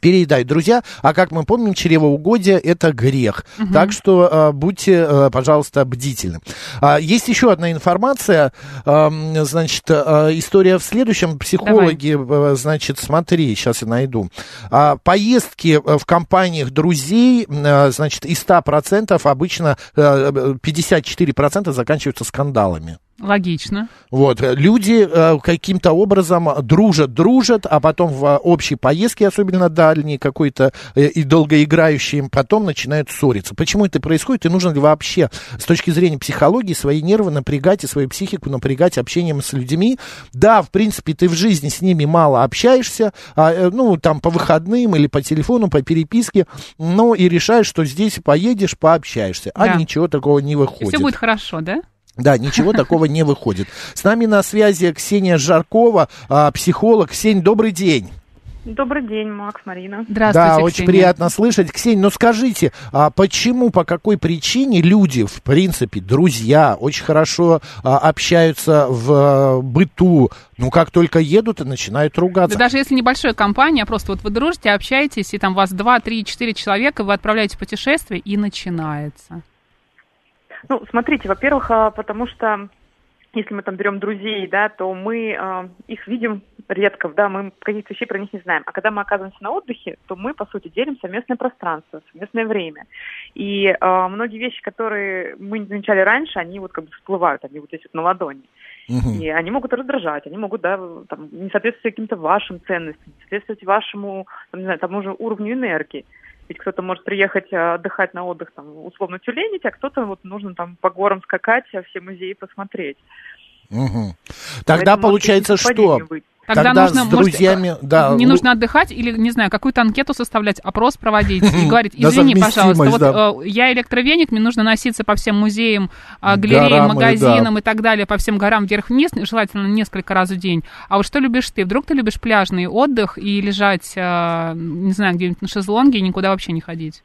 [SPEAKER 1] Переедают, друзья. А как мы помним, чревоугодие – это грех. Так что э, будьте, э, пожалуйста, бдительны. А, есть еще одна информация. Эм, значит, э, история в следующем. Психологи, э, значит, смотри, сейчас я найду. А, поездки э, в компаниях друзей, э, значит, из 100% обычно э, 54% заканчиваются скандалами.
[SPEAKER 2] Логично.
[SPEAKER 1] Вот, э, люди э, каким-то образом дружат, дружат, а потом в э, общей поездке, особенно дальней какой-то э, и долгоиграющей, потом начинают ссориться. Почему это происходит и нужно ли вообще с точки зрения психологии свои нервы напрягать и свою психику напрягать общением с людьми? Да, в принципе, ты в жизни с ними мало общаешься, а, э, ну, там по выходным или по телефону, по переписке, но и решаешь, что здесь поедешь, пообщаешься, а
[SPEAKER 2] Да.
[SPEAKER 1] ничего такого не
[SPEAKER 2] И
[SPEAKER 1] выходит.
[SPEAKER 2] все будет хорошо, да?
[SPEAKER 1] Да, ничего такого не выходит. С нами на связи Ксения Жаркова, а, психолог. Ксень, добрый день.
[SPEAKER 8] Добрый день, Макс, Марина.
[SPEAKER 2] Здравствуйте,
[SPEAKER 1] да, очень
[SPEAKER 2] Ксения.
[SPEAKER 1] приятно слышать. Ксень, ну скажите, а почему, по какой причине люди, в принципе, друзья, очень хорошо а, общаются в а, быту, ну как только едут и начинают ругаться?
[SPEAKER 2] Да даже если небольшая компания, просто вот вы дружите, общаетесь, и там вас 2, 3, 4 человека, вы отправляете в путешествие, и начинается.
[SPEAKER 8] Ну, смотрите, во-первых, а, потому что если мы там берем друзей, да, то мы а, их видим редко, да, мы каких-то вещей про них не знаем. А когда мы оказываемся на отдыхе, то мы, по сути, делим совместное пространство, совместное время. И а, многие вещи, которые мы не замечали раньше, они вот как бы всплывают, они вот здесь вот на ладони.
[SPEAKER 1] Мгм.
[SPEAKER 8] И они могут раздражать, они могут, да, там, не соответствовать каким-то вашим ценностям, не соответствовать вашему, там, не знаю, тому же уровню энергии. Ведь кто-то может приехать а, отдыхать на отдых, там, условно тюленить, а кто-то вот нужно там по горам скакать, а все музеи посмотреть.
[SPEAKER 1] Мгм. Тогда
[SPEAKER 8] Поэтому
[SPEAKER 1] получается что?
[SPEAKER 8] быть.
[SPEAKER 2] Тогда,
[SPEAKER 1] Тогда
[SPEAKER 2] нужно,
[SPEAKER 1] с
[SPEAKER 2] может,
[SPEAKER 1] друзьями,
[SPEAKER 2] э,
[SPEAKER 1] да,
[SPEAKER 2] не нужно отдыхать или, не знаю, какую-то анкету составлять, опрос проводить и говорить, извини, пожалуйста, вот
[SPEAKER 1] да.
[SPEAKER 2] э, я электровеник, мне нужно носиться по всем музеям, а, галереям,
[SPEAKER 1] Горам и,
[SPEAKER 2] магазинам и так далее, по всем горам вверх-вниз, желательно несколько раз в день. А вот что любишь ты? Вдруг ты любишь пляжный отдых и лежать, э, не знаю, где-нибудь на шезлонге и никуда вообще не ходить?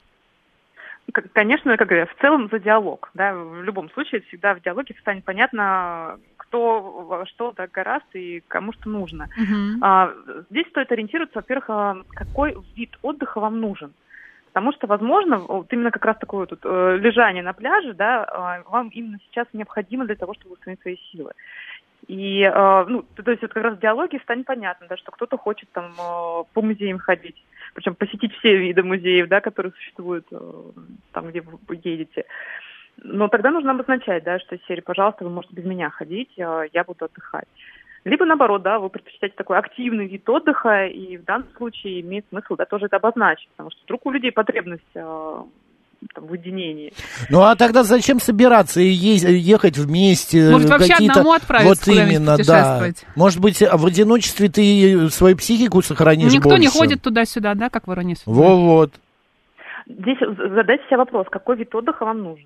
[SPEAKER 8] Конечно, как говорят, в целом за диалог. Да, в любом случае, всегда в диалоге станет понятно, во что так гораст и кому что нужно.
[SPEAKER 2] Мгм.
[SPEAKER 8] А, здесь стоит ориентироваться, во-первых, а, какой вид отдыха вам нужен. Потому что, возможно, вот именно как раз такое тут э, лежание на пляже, да, а, вам именно сейчас необходимо для того, чтобы восстановить свои силы. И, э, ну, то то есть вот как раз в диалоге станет понятно, да, что кто-то хочет там э, по музеям ходить, причем посетить все виды музеев, да, которые существуют э, там, где вы едете. Но тогда нужно обозначать, да, что серии, пожалуйста, вы можете без меня ходить, я буду отдыхать. Либо наоборот, да, вы предпочитаете такой активный вид отдыха, и в данном случае имеет смысл, да, тоже это обозначить, потому что вдруг у людей потребность э, там, в уединении.
[SPEAKER 1] Ну а тогда зачем собираться и ехать вместе?
[SPEAKER 2] Может, вообще одному отправиться
[SPEAKER 1] Вот именно, да. Может быть, в одиночестве ты свою психику сохранишь
[SPEAKER 2] Никто не
[SPEAKER 1] больше?
[SPEAKER 2] ходит туда-сюда, да, как в судьбы?
[SPEAKER 1] Во-вот.
[SPEAKER 8] Здесь задайте себе вопрос, какой вид отдыха вам нужен.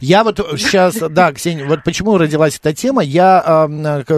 [SPEAKER 1] Я вот сейчас, да, Ксения, вот почему родилась эта тема. Я,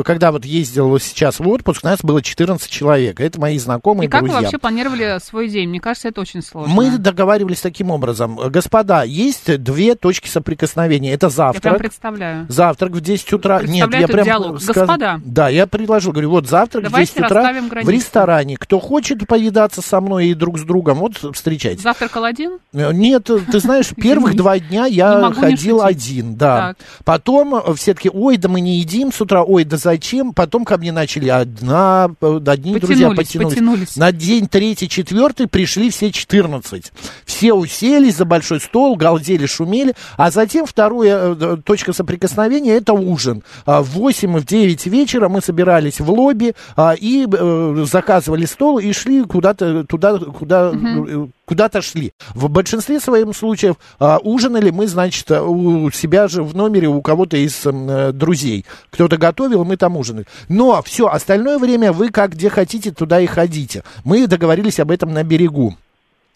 [SPEAKER 1] когда вот ездил сейчас в отпуск, у нас было 14 человек. Это мои знакомые
[SPEAKER 2] И как
[SPEAKER 1] друзья.
[SPEAKER 2] вы вообще планировали свой день? Мне кажется, это очень сложно.
[SPEAKER 1] Мы договаривались таким образом. Господа, есть две точки соприкосновения. Это
[SPEAKER 2] Я прям
[SPEAKER 1] завтрак.
[SPEAKER 2] представляю.
[SPEAKER 1] Завтрак в 10 утра. Нет, я прям
[SPEAKER 2] диалог.
[SPEAKER 1] сказ-
[SPEAKER 2] Господа.
[SPEAKER 1] Да, я предложил, говорю, вот завтрак
[SPEAKER 2] Давайте
[SPEAKER 1] в 10 утра в ресторане. Кто хочет повидаться со мной и друг с другом, вот встречайтесь.
[SPEAKER 2] Завтракал один?
[SPEAKER 1] Э, Нет, ты знаешь, первых два дня я
[SPEAKER 2] могу
[SPEAKER 1] ходил один, да. Так. Потом все таки ой, да мы не едим с утра, ой, да зачем? Потом ко мне начали одна, одни потянулись, друзья потянулись. потянулись. На день третий, четвертый пришли все 14. Все уселись за большой стол, галдели, шумели, а затем вторая точка соприкосновения это ужин. В 8 и в 9 вечера мы собирались в лобби и заказывали стол и шли куда-то туда, куда, угу. Куда-то шли. В большинстве своем случаев а, ужинали мы, значит, у себя же в номере у кого-то из а, друзей. Кто-то готовил, мы там ужинали. Но все, остальное время вы как где хотите, туда и ходите. Мы договорились об этом на берегу.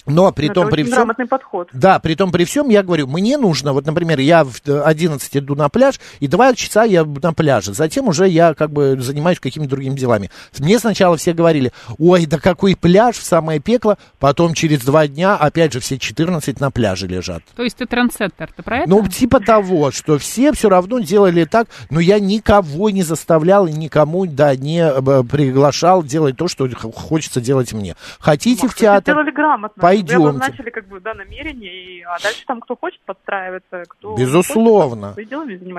[SPEAKER 1] Но при том, при всем...
[SPEAKER 8] подход.
[SPEAKER 1] Да, при том, при всем, я говорю, мне нужно, вот, например, я в 11 иду на пляж, и два часа я на пляже. Затем уже я как бы занимаюсь какими-то другими делами. Мне сначала все говорили, ой, да какой пляж в самое пекло, потом через два дня опять же все 14 на пляже лежат.
[SPEAKER 2] То есть ты трансеттер, ты про это?
[SPEAKER 1] Ну, типа того, что все все равно делали так, но я никого не заставлял и никому, да, не э, приглашал делать то, что хочется делать мне. Хотите
[SPEAKER 8] Макс,
[SPEAKER 1] в театр?
[SPEAKER 8] Сделали грамотно
[SPEAKER 1] пойдемте. Вы
[SPEAKER 8] обозначили как бы, да, намерение, и, а дальше там кто хочет подстраиваться, кто
[SPEAKER 1] Безусловно.
[SPEAKER 8] Хочет,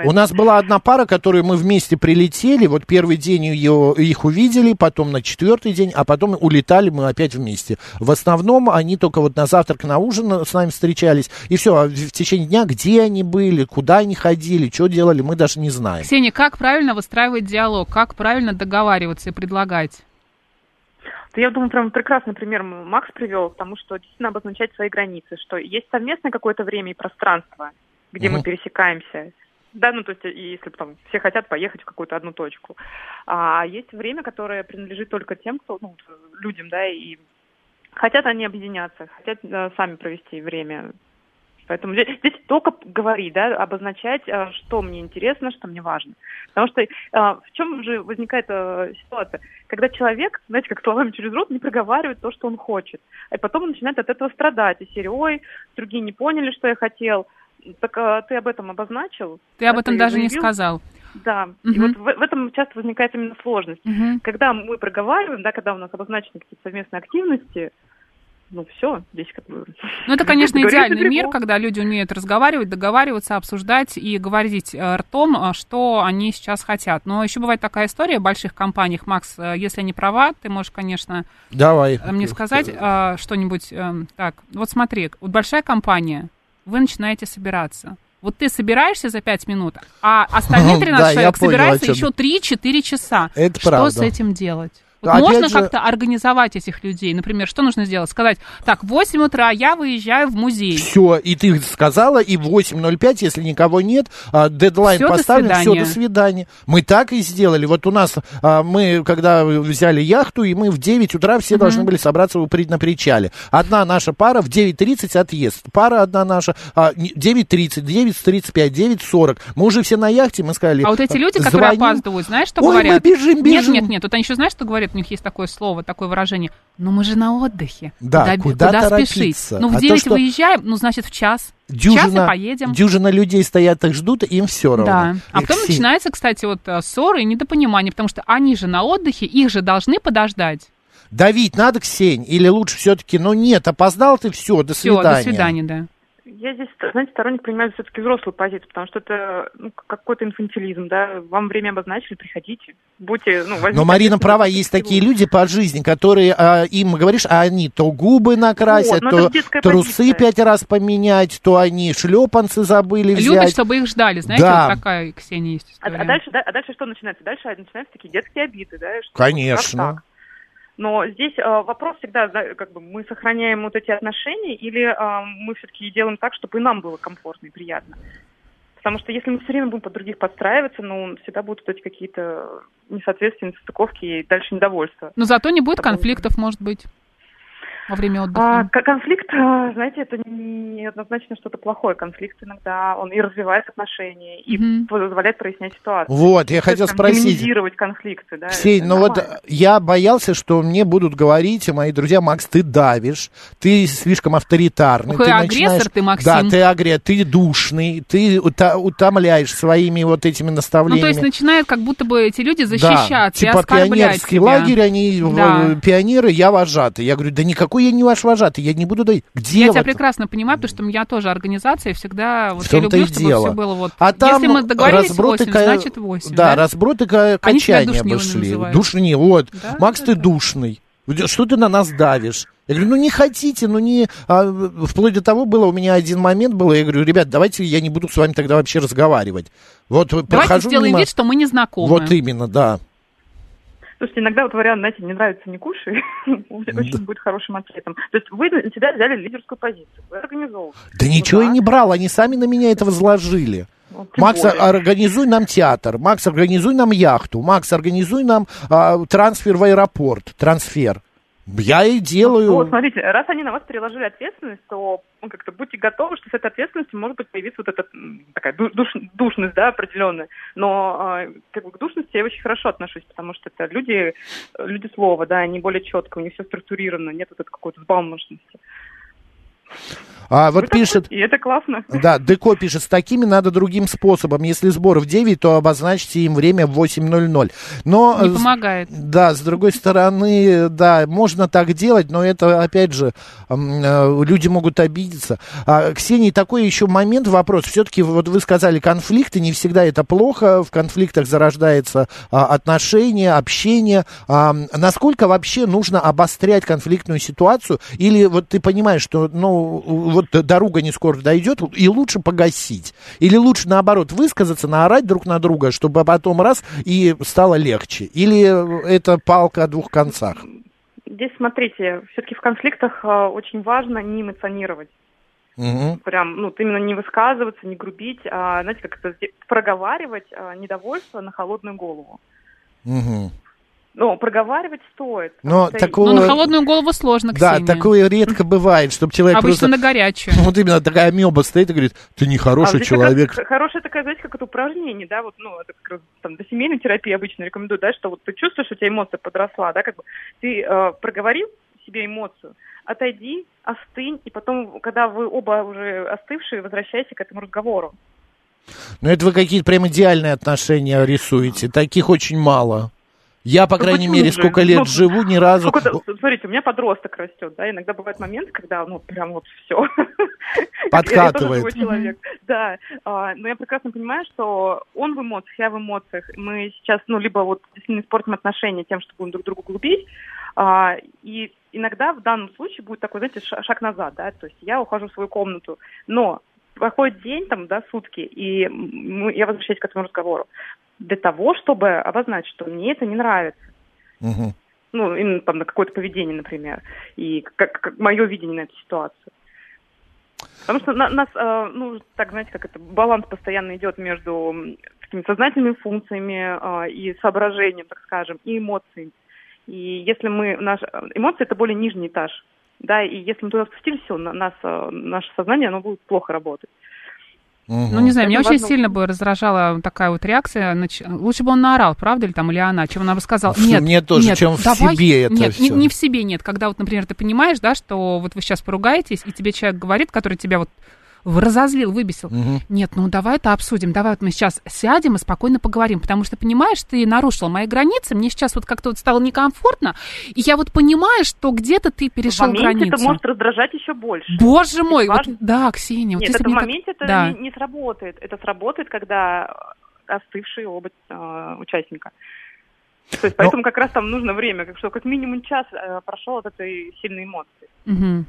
[SPEAKER 1] У нас была одна пара, которую мы вместе прилетели, вот первый день ее, их увидели, потом на четвертый день, а потом улетали мы опять вместе. В основном они только вот на завтрак, на ужин с нами встречались, и все, а в течение дня, где они были, куда они ходили, что делали, мы даже не знаем.
[SPEAKER 2] Ксения, как правильно выстраивать диалог, как правильно договариваться и предлагать?
[SPEAKER 8] Я думаю, прям прекрасный пример Макс привел, потому что действительно обозначать свои границы, что есть совместное какое-то время и пространство, где угу. мы пересекаемся. Да, ну то есть, если там все хотят поехать в какую-то одну точку. А есть время, которое принадлежит только тем, кто, ну, людям, да, и хотят они объединяться, хотят да, сами провести время Поэтому здесь, здесь только говорить, да, обозначать, э, что мне интересно, что мне важно. Потому что э, в чем же возникает э, ситуация? Когда человек, знаете, как словами через рот, не проговаривает то, что он хочет. А потом он начинает от этого страдать. И серии, ой, другие не поняли, что я хотел. Так а, ты об этом обозначил?
[SPEAKER 2] Ты об этом даже заявил? не сказал.
[SPEAKER 8] Да, угу. и вот в, в этом часто возникает именно сложность. Угу. Когда мы проговариваем, да, когда у нас обозначены какие-то совместные активности, ну все, здесь как бы...
[SPEAKER 2] Ну это, конечно, идеальный мир, когда люди умеют разговаривать, договариваться, обсуждать и говорить э, ртом, э, что они сейчас хотят. Но еще бывает такая история в больших компаниях. Макс, э, если не права, ты можешь, конечно,
[SPEAKER 1] Давай.
[SPEAKER 2] мне сказать что-нибудь. Так, вот смотри, вот большая компания, вы начинаете собираться. Вот ты собираешься за 5 минут, а остальные 13 человек собираются еще 3-4 часа.
[SPEAKER 1] Это
[SPEAKER 2] что
[SPEAKER 1] правда.
[SPEAKER 2] с этим делать? Вот можно же... как-то организовать этих людей? Например, что нужно сделать? Сказать, так, в 8 утра я выезжаю в музей.
[SPEAKER 1] Все, и ты сказала, и в 8.05, если никого нет, а, дедлайн все, поставлен, все, до свидания. Мы так и сделали. Вот у нас, а, мы, когда взяли яхту, и мы в 9 утра все mm-hmm. должны были собраться на причале. Одна наша пара в 9.30 отъезд. Пара одна наша 9.30, 9.35, 9.40. Мы уже все на яхте, мы сказали...
[SPEAKER 2] А вот эти люди, звоним. которые опаздывают, знаешь, что Ой, говорят?
[SPEAKER 1] мы бежим, бежим.
[SPEAKER 2] Нет, нет, нет, вот они еще знаешь, что говорят? У них есть такое слово, такое выражение. Ну мы же на отдыхе.
[SPEAKER 1] Да, куда, куда, куда спешить?
[SPEAKER 2] Ну в а 9 то, выезжаем, ну значит в час. Дюжина, в час и поедем.
[SPEAKER 1] Дюжина людей стоят их ждут, им все равно.
[SPEAKER 2] Да. А потом начинается, кстати, вот э, ссоры и недопонимание, потому что они же на отдыхе, их же должны подождать.
[SPEAKER 1] Давить надо, Ксень? Или лучше все-таки, ну нет, опоздал ты, все, до свидания.
[SPEAKER 2] Все, до свидания, да.
[SPEAKER 8] Я здесь, знаете, сторонник принимаю все-таки взрослую позицию, потому что это ну, какой-то инфантилизм, да. Вам время обозначили, приходите, будьте, ну,
[SPEAKER 1] Но Марина права, есть такие люди по жизни, которые а, им говоришь, а они то губы накрасят, вот, то трусы позиция. пять раз поменять, то они шлепанцы забыли взять.
[SPEAKER 2] Любят, чтобы их ждали, знаете, да. вот такая Ксения есть
[SPEAKER 8] история. А, а, дальше, да, а дальше что начинается? Дальше начинаются такие детские обиды, да?
[SPEAKER 1] Что, Конечно.
[SPEAKER 8] Но здесь э, вопрос всегда, да, как бы мы сохраняем вот эти отношения или э, мы все-таки делаем так, чтобы и нам было комфортно и приятно. Потому что если мы все время будем под других подстраиваться, ну, всегда будут эти какие-то несоответствия, нестыковки и дальше недовольство.
[SPEAKER 2] Но зато не будет конфликтов, может быть во время отдыха?
[SPEAKER 8] А, конфликт, а, знаете, это не однозначно что-то плохое. Конфликт иногда, он и развивает отношения, и mm-hmm. позволяет прояснять ситуацию.
[SPEAKER 1] Вот, я хотел есть, спросить.
[SPEAKER 8] Минимизировать конфликты, да.
[SPEAKER 1] Ксень, ну вот я боялся, что мне будут говорить, мои друзья, Макс, ты давишь, ты слишком авторитарный.
[SPEAKER 2] Ой,
[SPEAKER 1] ты
[SPEAKER 2] агрессор начинаешь... ты, Максим.
[SPEAKER 1] Да, ты агрессор, ты душный, ты утомляешь своими вот этими наставлениями. Ну,
[SPEAKER 2] то есть начинают как будто бы эти люди защищаться да,
[SPEAKER 1] типа
[SPEAKER 2] и
[SPEAKER 1] пионерский
[SPEAKER 2] себя.
[SPEAKER 1] лагерь, они да. пионеры, я вожатый. Я говорю, да никакой я не ваш вожатый, я не буду давить. Где
[SPEAKER 2] Я
[SPEAKER 1] вот?
[SPEAKER 2] тебя прекрасно понимаю, потому что меня тоже организация всегда, вот я люблю, чтобы
[SPEAKER 1] дело.
[SPEAKER 2] все было вот...
[SPEAKER 1] А там
[SPEAKER 2] Если мы договорились
[SPEAKER 1] разброты
[SPEAKER 2] 8,
[SPEAKER 1] ка-
[SPEAKER 2] значит 8,
[SPEAKER 1] Да,
[SPEAKER 2] да?
[SPEAKER 1] разброты
[SPEAKER 2] тебя
[SPEAKER 1] качания бы
[SPEAKER 2] душнилами
[SPEAKER 1] шли.
[SPEAKER 2] называют.
[SPEAKER 1] Душни, вот.
[SPEAKER 2] Да,
[SPEAKER 1] Макс,
[SPEAKER 2] да,
[SPEAKER 1] ты
[SPEAKER 2] да.
[SPEAKER 1] душный. Что ты на нас давишь? Я говорю, ну не хотите, ну не... а, вплоть до того было, у меня один момент был, я говорю, ребят, давайте я не буду с вами тогда вообще разговаривать. Вот
[SPEAKER 2] Давайте
[SPEAKER 1] прохожу
[SPEAKER 2] сделаем
[SPEAKER 1] мимо-
[SPEAKER 2] вид, что мы не знакомы.
[SPEAKER 1] Вот именно, да.
[SPEAKER 8] Слушайте, иногда вот вариант, знаете, не нравится, не кушай, очень будет хорошим ответом. То есть вы на себя взяли лидерскую позицию, вы организовываете.
[SPEAKER 1] Да ничего я не брал, они сами на меня это возложили.
[SPEAKER 8] Ну,
[SPEAKER 1] Макс,
[SPEAKER 8] более.
[SPEAKER 1] организуй нам театр. Макс, организуй нам яхту. Макс, организуй нам а, трансфер в аэропорт. Трансфер. Я и делаю.
[SPEAKER 8] Вот, смотрите, раз они на вас переложили ответственность, то ну, как-то будьте готовы, что с этой ответственностью может быть появиться вот эта такая ду- душ- душность, да, определенная. Но э, как бы к душности я очень хорошо отношусь, потому что это люди, люди слова, да, они более четко, у них все структурировано, нет вот этой какой-то сбалмошности.
[SPEAKER 1] А вот пишет...
[SPEAKER 8] И это классно.
[SPEAKER 1] Да, Деко пишет, с такими надо другим способом. Если сбор в 9, то обозначьте им время в 8.00. Но,
[SPEAKER 2] Не помогает.
[SPEAKER 1] Да, с другой стороны, да, можно так делать, но это, опять же, э, люди могут обидеться. А, Ксения, такой еще момент, вопрос. Все-таки, вот вы сказали, конфликты, не всегда это плохо. В конфликтах зарождается а, отношение, общение. А, насколько вообще нужно обострять конфликтную ситуацию? Или вот ты понимаешь, что, ну, вот дорога не скоро дойдет, и лучше погасить? Или лучше, наоборот, высказаться, наорать друг на друга, чтобы потом раз и стало легче? Или это палка о двух концах?
[SPEAKER 8] Здесь, смотрите, все-таки в конфликтах э, очень важно не эмоционировать.
[SPEAKER 1] Мгм.
[SPEAKER 8] Прям, ну, вот именно не высказываться, не грубить, а, знаете, как это, проговаривать а, недовольство на холодную голову.
[SPEAKER 1] Мгм.
[SPEAKER 8] Но проговаривать стоит.
[SPEAKER 1] Но такого-
[SPEAKER 2] Ну, на холодную голову сложно,
[SPEAKER 1] Да,
[SPEAKER 2] Ксения.
[SPEAKER 1] такое редко бывает, чтобы человек
[SPEAKER 2] Обычно на
[SPEAKER 1] просто...
[SPEAKER 2] горячую.
[SPEAKER 1] Вот именно такая амеба стоит и говорит, ты
[SPEAKER 8] А
[SPEAKER 1] нехороший
[SPEAKER 8] как раз
[SPEAKER 1] человек.
[SPEAKER 8] х- хорошее такое, знаете, как это упражнение, да, вот, ну, это как раз там до семейной терапии обычно рекомендуют, да, что вот ты чувствуешь, что у тебя эмоция подросла, да, как бы ты э, проговорил себе эмоцию, отойди, остынь, и потом, когда вы оба уже остывшие, возвращайся к этому разговору.
[SPEAKER 1] Ну, это вы какие-то прям идеальные отношения рисуете. Таких очень мало. Я, по
[SPEAKER 8] Ну,
[SPEAKER 1] крайней
[SPEAKER 8] почему
[SPEAKER 1] мере,
[SPEAKER 8] же?
[SPEAKER 1] сколько лет
[SPEAKER 8] Ну,
[SPEAKER 1] живу, ни разу...
[SPEAKER 8] Смотрите, у меня подросток растет, да, иногда бывают моменты, когда, ну, прям вот все.
[SPEAKER 1] Подкатывает.
[SPEAKER 8] человек, да. А, Но я прекрасно понимаю, что он в эмоциях, я в эмоциях. Мы сейчас, ну, либо вот действительно испортим отношения тем, что будем друг другу глубить, а, и иногда в данном случае будет такой, знаете, ша- шаг назад, да, то есть я ухожу в свою комнату, но проходит день, там, да, сутки, и мы- я возвращаюсь к этому разговору для того, чтобы обозначить, что мне это не нравится
[SPEAKER 1] Мгм.
[SPEAKER 8] ну, именно там на какое-то поведение, например, и как, как мое видение на эту ситуацию. Потому что на- нас, э, ну, так, знаете, как это, баланс постоянно идет между такими сознательными функциями э, и соображением, так скажем, и эмоциями. И если мы, наш, эмоции это более нижний этаж, да, и если мы туда спустились, все, на, нас, э, наше сознание, оно будет плохо работать.
[SPEAKER 2] Ну, не знаю, меня
[SPEAKER 8] Поэтому
[SPEAKER 2] очень
[SPEAKER 8] важно-
[SPEAKER 2] сильно бы раздражала такая вот реакция. нач- Лучше бы он наорал, правда, или там, или она, чем она бы сказала, нет,
[SPEAKER 1] Мне тоже,
[SPEAKER 2] нет,
[SPEAKER 1] чем в
[SPEAKER 2] давай».
[SPEAKER 1] себе это
[SPEAKER 2] Нет, не,
[SPEAKER 1] всё.
[SPEAKER 2] не в себе нет. Когда вот, например, ты понимаешь, да, что вот вы сейчас поругаетесь, и тебе человек говорит, который тебя вот в- разозлил, выбесил.
[SPEAKER 1] Мгм.
[SPEAKER 2] Нет, ну давай это обсудим, давай вот мы сейчас сядем и спокойно поговорим, потому что, понимаешь, ты нарушила мои границы, мне сейчас вот как-то вот стало некомфортно, и я вот понимаю, что где-то ты
[SPEAKER 8] в
[SPEAKER 2] перешел
[SPEAKER 8] моменте
[SPEAKER 2] границу.
[SPEAKER 8] это может раздражать еще больше.
[SPEAKER 2] Боже мой, вот, да, Ксения, вот
[SPEAKER 8] Нет, это в
[SPEAKER 2] мне так-
[SPEAKER 8] моменте это
[SPEAKER 2] да.
[SPEAKER 8] не, не сработает. Это сработает, когда остывшие оба э, участника. То есть поэтому как раз там нужно время, как что как минимум час э, прошел от этой сильной эмоции.
[SPEAKER 2] Мгм.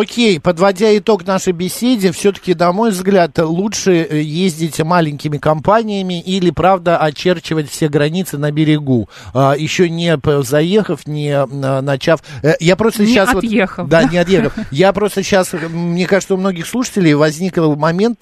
[SPEAKER 1] Окей, подводя итог нашей беседе, все-таки, на мой взгляд, лучше э, ездить маленькими компаниями или, правда, очерчивать все границы на берегу, а, еще не заехав, не начав. Э, Я просто
[SPEAKER 2] Не
[SPEAKER 1] сейчас...
[SPEAKER 2] отъехав,
[SPEAKER 1] да,
[SPEAKER 2] да?
[SPEAKER 1] не отъехав. Я просто сейчас, мне кажется, у многих слушателей возникл момент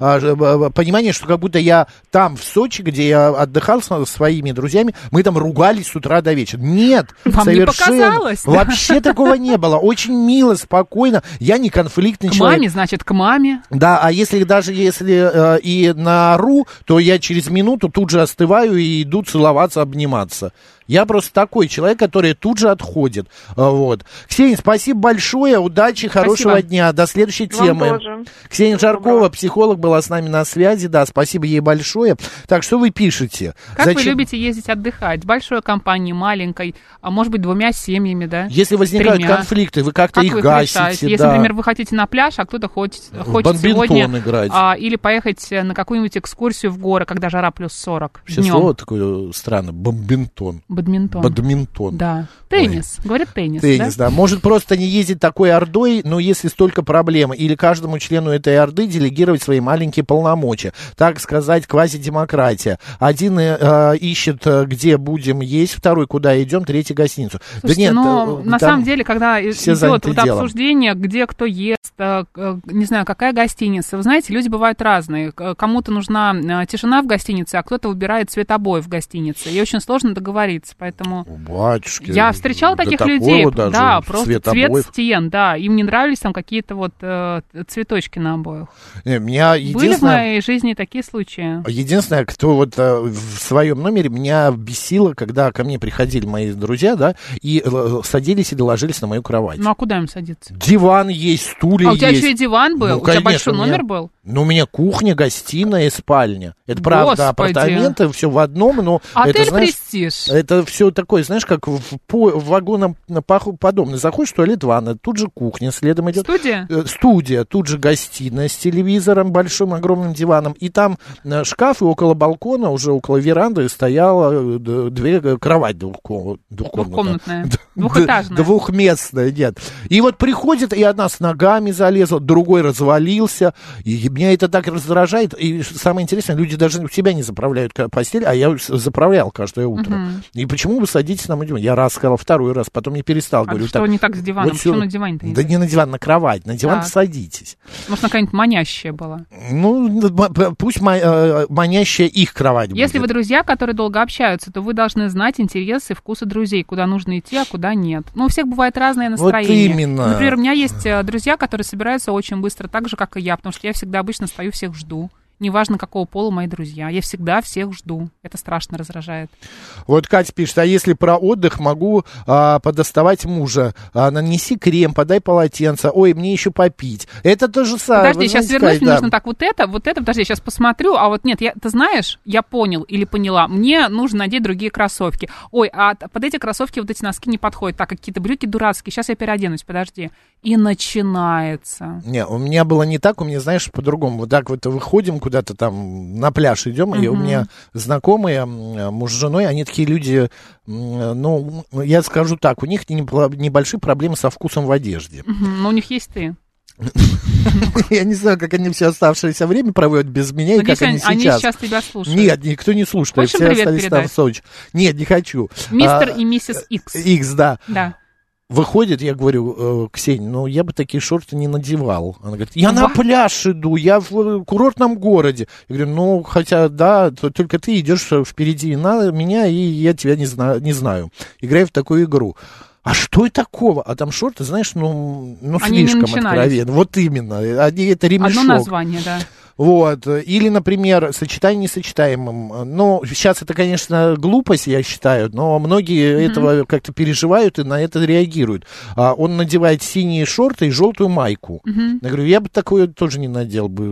[SPEAKER 1] б- понимание, что как будто я там, в Сочи, где я отдыхал со своими друзьями, мы там ругались с утра до вечера. Нет,
[SPEAKER 2] Вам не
[SPEAKER 1] совершенно.
[SPEAKER 2] показалось, да?
[SPEAKER 1] Вообще такого не было. Очень мило, спокойно. Я не конфликтный
[SPEAKER 2] К
[SPEAKER 1] человек.
[SPEAKER 2] маме, значит, к маме.
[SPEAKER 1] Да, а если даже если э, и наору, то я через минуту тут же остываю и иду целоваться, обниматься. Я просто такой человек, который тут же отходит. А, вот. Ксения, спасибо большое, удачи, хорошего
[SPEAKER 2] Спасибо.
[SPEAKER 1] дня. До следующей
[SPEAKER 8] Вам
[SPEAKER 1] темы.
[SPEAKER 8] тоже.
[SPEAKER 1] Ксения Жаркова, психолог, была с нами на связи. Да, спасибо ей большое. Так, что вы пишете?
[SPEAKER 2] Как вы
[SPEAKER 1] Зачем-
[SPEAKER 2] любите ездить отдыхать? Большой компанией, маленькой, а может быть двумя семьями, да?
[SPEAKER 1] Если возникают
[SPEAKER 2] Тремя.
[SPEAKER 1] конфликты, вы как-то
[SPEAKER 2] Как
[SPEAKER 1] их
[SPEAKER 2] вы
[SPEAKER 1] гасите.
[SPEAKER 2] решаете? Если,
[SPEAKER 1] да.
[SPEAKER 2] например, вы хотите на пляж, а кто-то хочет, хочет сегодня
[SPEAKER 1] играть.
[SPEAKER 2] а, или поехать на какую-нибудь экскурсию в горы, когда жара плюс 40
[SPEAKER 1] Вообще
[SPEAKER 2] днем.
[SPEAKER 1] слово такое странное. Бомбинтон.
[SPEAKER 2] Бадминтон.
[SPEAKER 1] Бадминтон.
[SPEAKER 2] Да. Теннис. Говорят теннис,
[SPEAKER 1] Теннис,
[SPEAKER 2] да?
[SPEAKER 1] да. Может просто не ездить такой ордой, но если столько проблем, или каждому члену этой орды делегировать свои маленькие полномочия. Так сказать, квазидемократия. Один э, э, ищет, э, где будем есть, второй, куда идем, третий гостиницу.
[SPEAKER 2] Слушайте,
[SPEAKER 1] да нет,
[SPEAKER 2] но
[SPEAKER 1] э,
[SPEAKER 2] на самом деле, когда идет вот
[SPEAKER 1] делом.
[SPEAKER 2] обсуждение, где кто ест, не знаю, какая гостиница, вы знаете, люди бывают разные. Кому-то нужна тишина в гостинице, а кто-то выбирает цвет обоев в гостинице. И очень сложно договориться, поэтому...
[SPEAKER 1] Батюшки.
[SPEAKER 2] Я встречала таких людей,
[SPEAKER 1] даже,
[SPEAKER 2] да, просто
[SPEAKER 1] цвет
[SPEAKER 2] цвет,
[SPEAKER 1] обоев.
[SPEAKER 2] стен, да, им не нравились там какие-то вот э, цветочки на обоях.
[SPEAKER 1] Не, меня
[SPEAKER 2] Были в моей жизни такие случаи.
[SPEAKER 1] Единственное, кто вот э, в своем номере меня бесило, когда ко мне приходили мои друзья, да, и э, садились и ложились на мою кровать.
[SPEAKER 2] Ну а куда им садиться?
[SPEAKER 1] Диван есть, стулья
[SPEAKER 2] А у тебя
[SPEAKER 1] есть.
[SPEAKER 2] еще и диван был?
[SPEAKER 1] Ну,
[SPEAKER 2] у тебя
[SPEAKER 1] конечно,
[SPEAKER 2] большой
[SPEAKER 1] у меня-
[SPEAKER 2] номер был?
[SPEAKER 1] Ну, у меня кухня, гостиная и спальня. Это правда,
[SPEAKER 2] Господи.
[SPEAKER 1] апартаменты, все в одном, но это,
[SPEAKER 2] Отель
[SPEAKER 1] знаешь,
[SPEAKER 2] «Престиж».
[SPEAKER 1] это все такое, знаешь, как в, по, в вагоном подобное. Заходишь в туалет, ванна, тут же кухня, следом идет...
[SPEAKER 2] Студия?
[SPEAKER 1] Э, Студия, тут же гостиная с телевизором, большим огромным диваном. И там э, шкаф, и около балкона, уже около веранды стояла э, две, э, кровать двухко- двухкомнатная.
[SPEAKER 2] Двухкомнатная. Двухэтажная.
[SPEAKER 1] Двухместная, нет. И вот приходит, и одна с ногами залезла, другой развалился. И меня это так раздражает. И самое интересное, люди даже у себя не заправляют постель, а я заправлял каждое утро.
[SPEAKER 2] Мгм.
[SPEAKER 1] И почему вы садитесь на мой диван? Я раз сказал, второй раз, потом не перестал.
[SPEAKER 2] А
[SPEAKER 1] говорю,
[SPEAKER 2] что не так с диваном?
[SPEAKER 1] вот
[SPEAKER 2] Почему
[SPEAKER 1] всё-
[SPEAKER 2] на диване-то не
[SPEAKER 1] Да
[SPEAKER 2] так?
[SPEAKER 1] не на диван, на кровать. На диван
[SPEAKER 2] Так.
[SPEAKER 1] садитесь.
[SPEAKER 2] Может, она какая-нибудь манящая была?
[SPEAKER 1] Ну, пусть э, манящая их кровать
[SPEAKER 2] Если вы
[SPEAKER 1] будет.
[SPEAKER 2] друзья, которые долго общаются, то вы должны знать интересы, вкусы друзей, куда нужно идти, а куда нет. Ну, у всех бывает разное настроение.
[SPEAKER 1] именно.
[SPEAKER 2] Например, у меня есть э, друзья, которые собираются очень быстро, так же, как и я, потому что я всегда обычно стою, всех жду. Неважно, какого пола мои друзья. Я всегда всех жду. Это страшно раздражает.
[SPEAKER 1] Вот Катя пишет, а если про отдых, могу а, подоставать мужа. А, нанеси крем, подай полотенце. Ой, мне еще попить. Это то же самое.
[SPEAKER 2] Подожди, сейчас
[SPEAKER 1] знаете,
[SPEAKER 2] вернусь,
[SPEAKER 1] Кать,
[SPEAKER 2] мне
[SPEAKER 1] да.
[SPEAKER 2] нужно так вот это, вот это, подожди, сейчас посмотрю, а вот нет, я, ты знаешь, я понял или поняла, мне нужно надеть другие кроссовки. Ой, а под эти кроссовки вот эти носки не подходят, так, какие-то брюки дурацкие, сейчас я переоденусь, подожди. И начинается.
[SPEAKER 1] Не, у меня было не так, у меня, знаешь, по-другому. Вот так вот выходим куда-то там на пляж идем, и у меня знакомые, муж с женой, они такие люди, ну, я скажу так, у них не- небольшие проблемы со вкусом в одежде.
[SPEAKER 2] Мгм, Но у них есть ты.
[SPEAKER 1] Я не знаю, как они все оставшееся время проводят без меня и как они
[SPEAKER 2] они- они
[SPEAKER 1] сейчас.
[SPEAKER 2] сейчас тебя слушают.
[SPEAKER 1] Нет, никто не слушает, все остались там в Сочи. Нет, не хочу.
[SPEAKER 2] Мистер
[SPEAKER 1] А,
[SPEAKER 2] и миссис Икс.
[SPEAKER 1] Икс, да.
[SPEAKER 2] Да.
[SPEAKER 1] Выходит, я говорю, э, Ксения, ну я бы такие шорты не надевал. Она говорит, я на пляж иду, я в э, курортном городе. Я говорю, ну хотя да, то- только ты идешь впереди на меня, и я тебя не знаю, не знаю. Играю в такую игру. А что это такого? А там шорты, знаешь, ну, ну
[SPEAKER 2] Они
[SPEAKER 1] слишком откровенно. Вот именно. Они, это ремешок.
[SPEAKER 2] Одно название, да.
[SPEAKER 1] Вот. Или, например, сочетание несочетаемым. Ну, сейчас это, конечно, глупость, я считаю, но многие
[SPEAKER 2] Мгм.
[SPEAKER 1] этого как-то переживают и на это реагируют. А он надевает синие шорты и желтую майку.
[SPEAKER 2] Мгм.
[SPEAKER 1] Я говорю, я бы такое тоже не надел бы.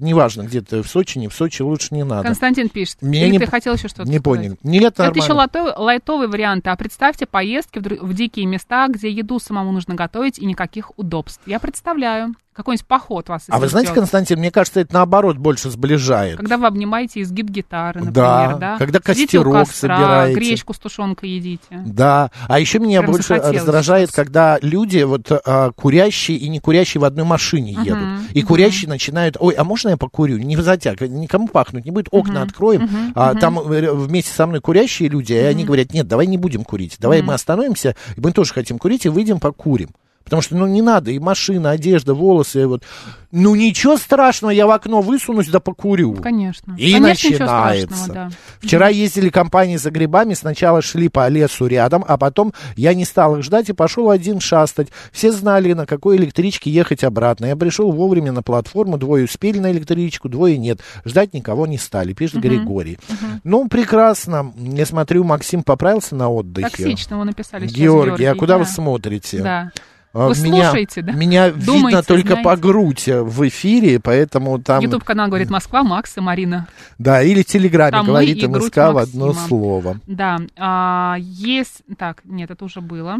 [SPEAKER 1] Неважно, где-то в Сочи, не в Сочи, лучше не надо.
[SPEAKER 2] Константин пишет.
[SPEAKER 1] Меня
[SPEAKER 2] Или
[SPEAKER 1] не
[SPEAKER 2] ты хотел еще что-то
[SPEAKER 1] Не
[SPEAKER 2] сказать?
[SPEAKER 1] понял. Нет,
[SPEAKER 2] Это
[SPEAKER 1] нормально.
[SPEAKER 2] еще лайто- лайтовые варианты. А представьте поездки в, в дикие места, где еду самому нужно готовить и никаких удобств. Я представляю. Какой-нибудь поход вас
[SPEAKER 1] А вы знаете. Константин, мне кажется, это наоборот больше сближает.
[SPEAKER 2] Когда вы обнимаете изгиб гитары, например,
[SPEAKER 1] Да,
[SPEAKER 2] да?
[SPEAKER 1] когда костерок
[SPEAKER 2] костра,
[SPEAKER 1] собираете.
[SPEAKER 2] гречку с тушенкой едите.
[SPEAKER 1] Да, а еще меня
[SPEAKER 2] Прям
[SPEAKER 1] больше
[SPEAKER 2] захотелось
[SPEAKER 1] раздражает, когда люди вот а, курящие и не курящие в одной машине
[SPEAKER 2] Мгм,
[SPEAKER 1] едут. И
[SPEAKER 2] мгм.
[SPEAKER 1] курящие начинают, ой, а можно я покурю? Не затяг, никому пахнуть не будет, окна
[SPEAKER 2] Мгм,
[SPEAKER 1] откроем.
[SPEAKER 2] мгм,
[SPEAKER 1] а
[SPEAKER 2] мгм.
[SPEAKER 1] там э, вместе со мной курящие люди, и они
[SPEAKER 2] Мгм.
[SPEAKER 1] говорят, нет, давай не будем курить, давай
[SPEAKER 2] Мгм.
[SPEAKER 1] мы остановимся, мы тоже хотим курить, и выйдем покурим. Потому что, ну, не надо, и машина, одежда, волосы, вот. Ну, ничего страшного, я в окно высунусь да покурю.
[SPEAKER 2] Конечно.
[SPEAKER 1] И
[SPEAKER 2] Конечно,
[SPEAKER 1] начинается.
[SPEAKER 2] да.
[SPEAKER 1] Вчера ездили компании за грибами, сначала шли по лесу рядом, а потом я не стал их ждать и пошел один шастать. Все знали, на какой электричке ехать обратно. Я пришел вовремя на платформу, двое успели на электричку, двое нет. Ждать никого не стали, пишет
[SPEAKER 2] Мгм.
[SPEAKER 1] Григорий.
[SPEAKER 2] Мгм.
[SPEAKER 1] Ну, прекрасно. Я смотрю, Максим поправился на отдыхе.
[SPEAKER 2] Токсично вы написали сейчас,
[SPEAKER 1] Георгий, а куда
[SPEAKER 2] да.
[SPEAKER 1] вы смотрите?
[SPEAKER 2] Да.
[SPEAKER 1] А,
[SPEAKER 2] Вы
[SPEAKER 1] меня,
[SPEAKER 2] слушаете, да?
[SPEAKER 1] Меня видно
[SPEAKER 2] Думаете,
[SPEAKER 1] только
[SPEAKER 2] знаете?
[SPEAKER 1] по грудь в эфире, поэтому там...
[SPEAKER 2] Ютуб-канал говорит Москва, Макс и Марина.
[SPEAKER 1] Да, или в Телеграме
[SPEAKER 2] Там мы
[SPEAKER 1] говорит
[SPEAKER 2] и
[SPEAKER 1] МСК в одно слово.
[SPEAKER 2] Да, а, есть... Так, нет, это уже было.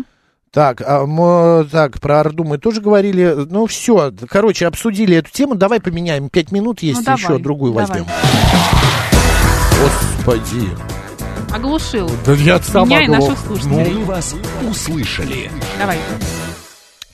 [SPEAKER 1] Так, а, мо- так, про Орду мы тоже говорили. Ну, все, короче, обсудили эту тему. Давай поменяем. Пять минут есть,
[SPEAKER 2] Ну, давай,
[SPEAKER 1] еще другую
[SPEAKER 2] давай.
[SPEAKER 1] возьмем. Господи.
[SPEAKER 2] Оглушил.
[SPEAKER 1] Да я сам
[SPEAKER 2] Меня и
[SPEAKER 1] оглох.
[SPEAKER 2] наших слушателей.
[SPEAKER 7] Мы вас услышали.
[SPEAKER 2] Давай.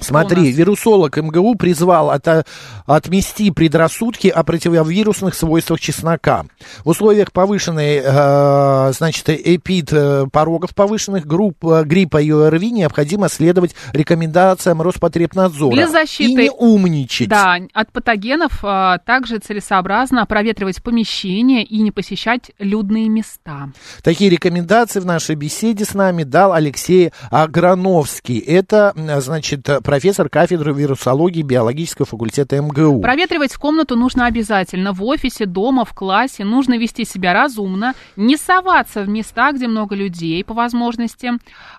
[SPEAKER 1] Смотри, вирусолог МГУ призвал от- отмести предрассудки о противовирусных свойствах чеснока. В условиях повышенной, э, значит, эпид э, порогов повышенных групп э, гриппа и ОРВИ необходимо следовать рекомендациям Роспотребнадзора.
[SPEAKER 2] Для защиты-
[SPEAKER 1] И не умничать.
[SPEAKER 2] Да, от патогенов а, также целесообразно проветривать помещения и не посещать людные места.
[SPEAKER 1] Такие рекомендации в нашей беседе с нами дал Алексей Аграновский. Это, м, значит, профессор кафедры вирусологии биологического факультета МГУ.
[SPEAKER 2] Проветривать комнату нужно обязательно. В офисе, дома, в классе. Нужно вести себя разумно. Не соваться в места, где много людей, по возможности.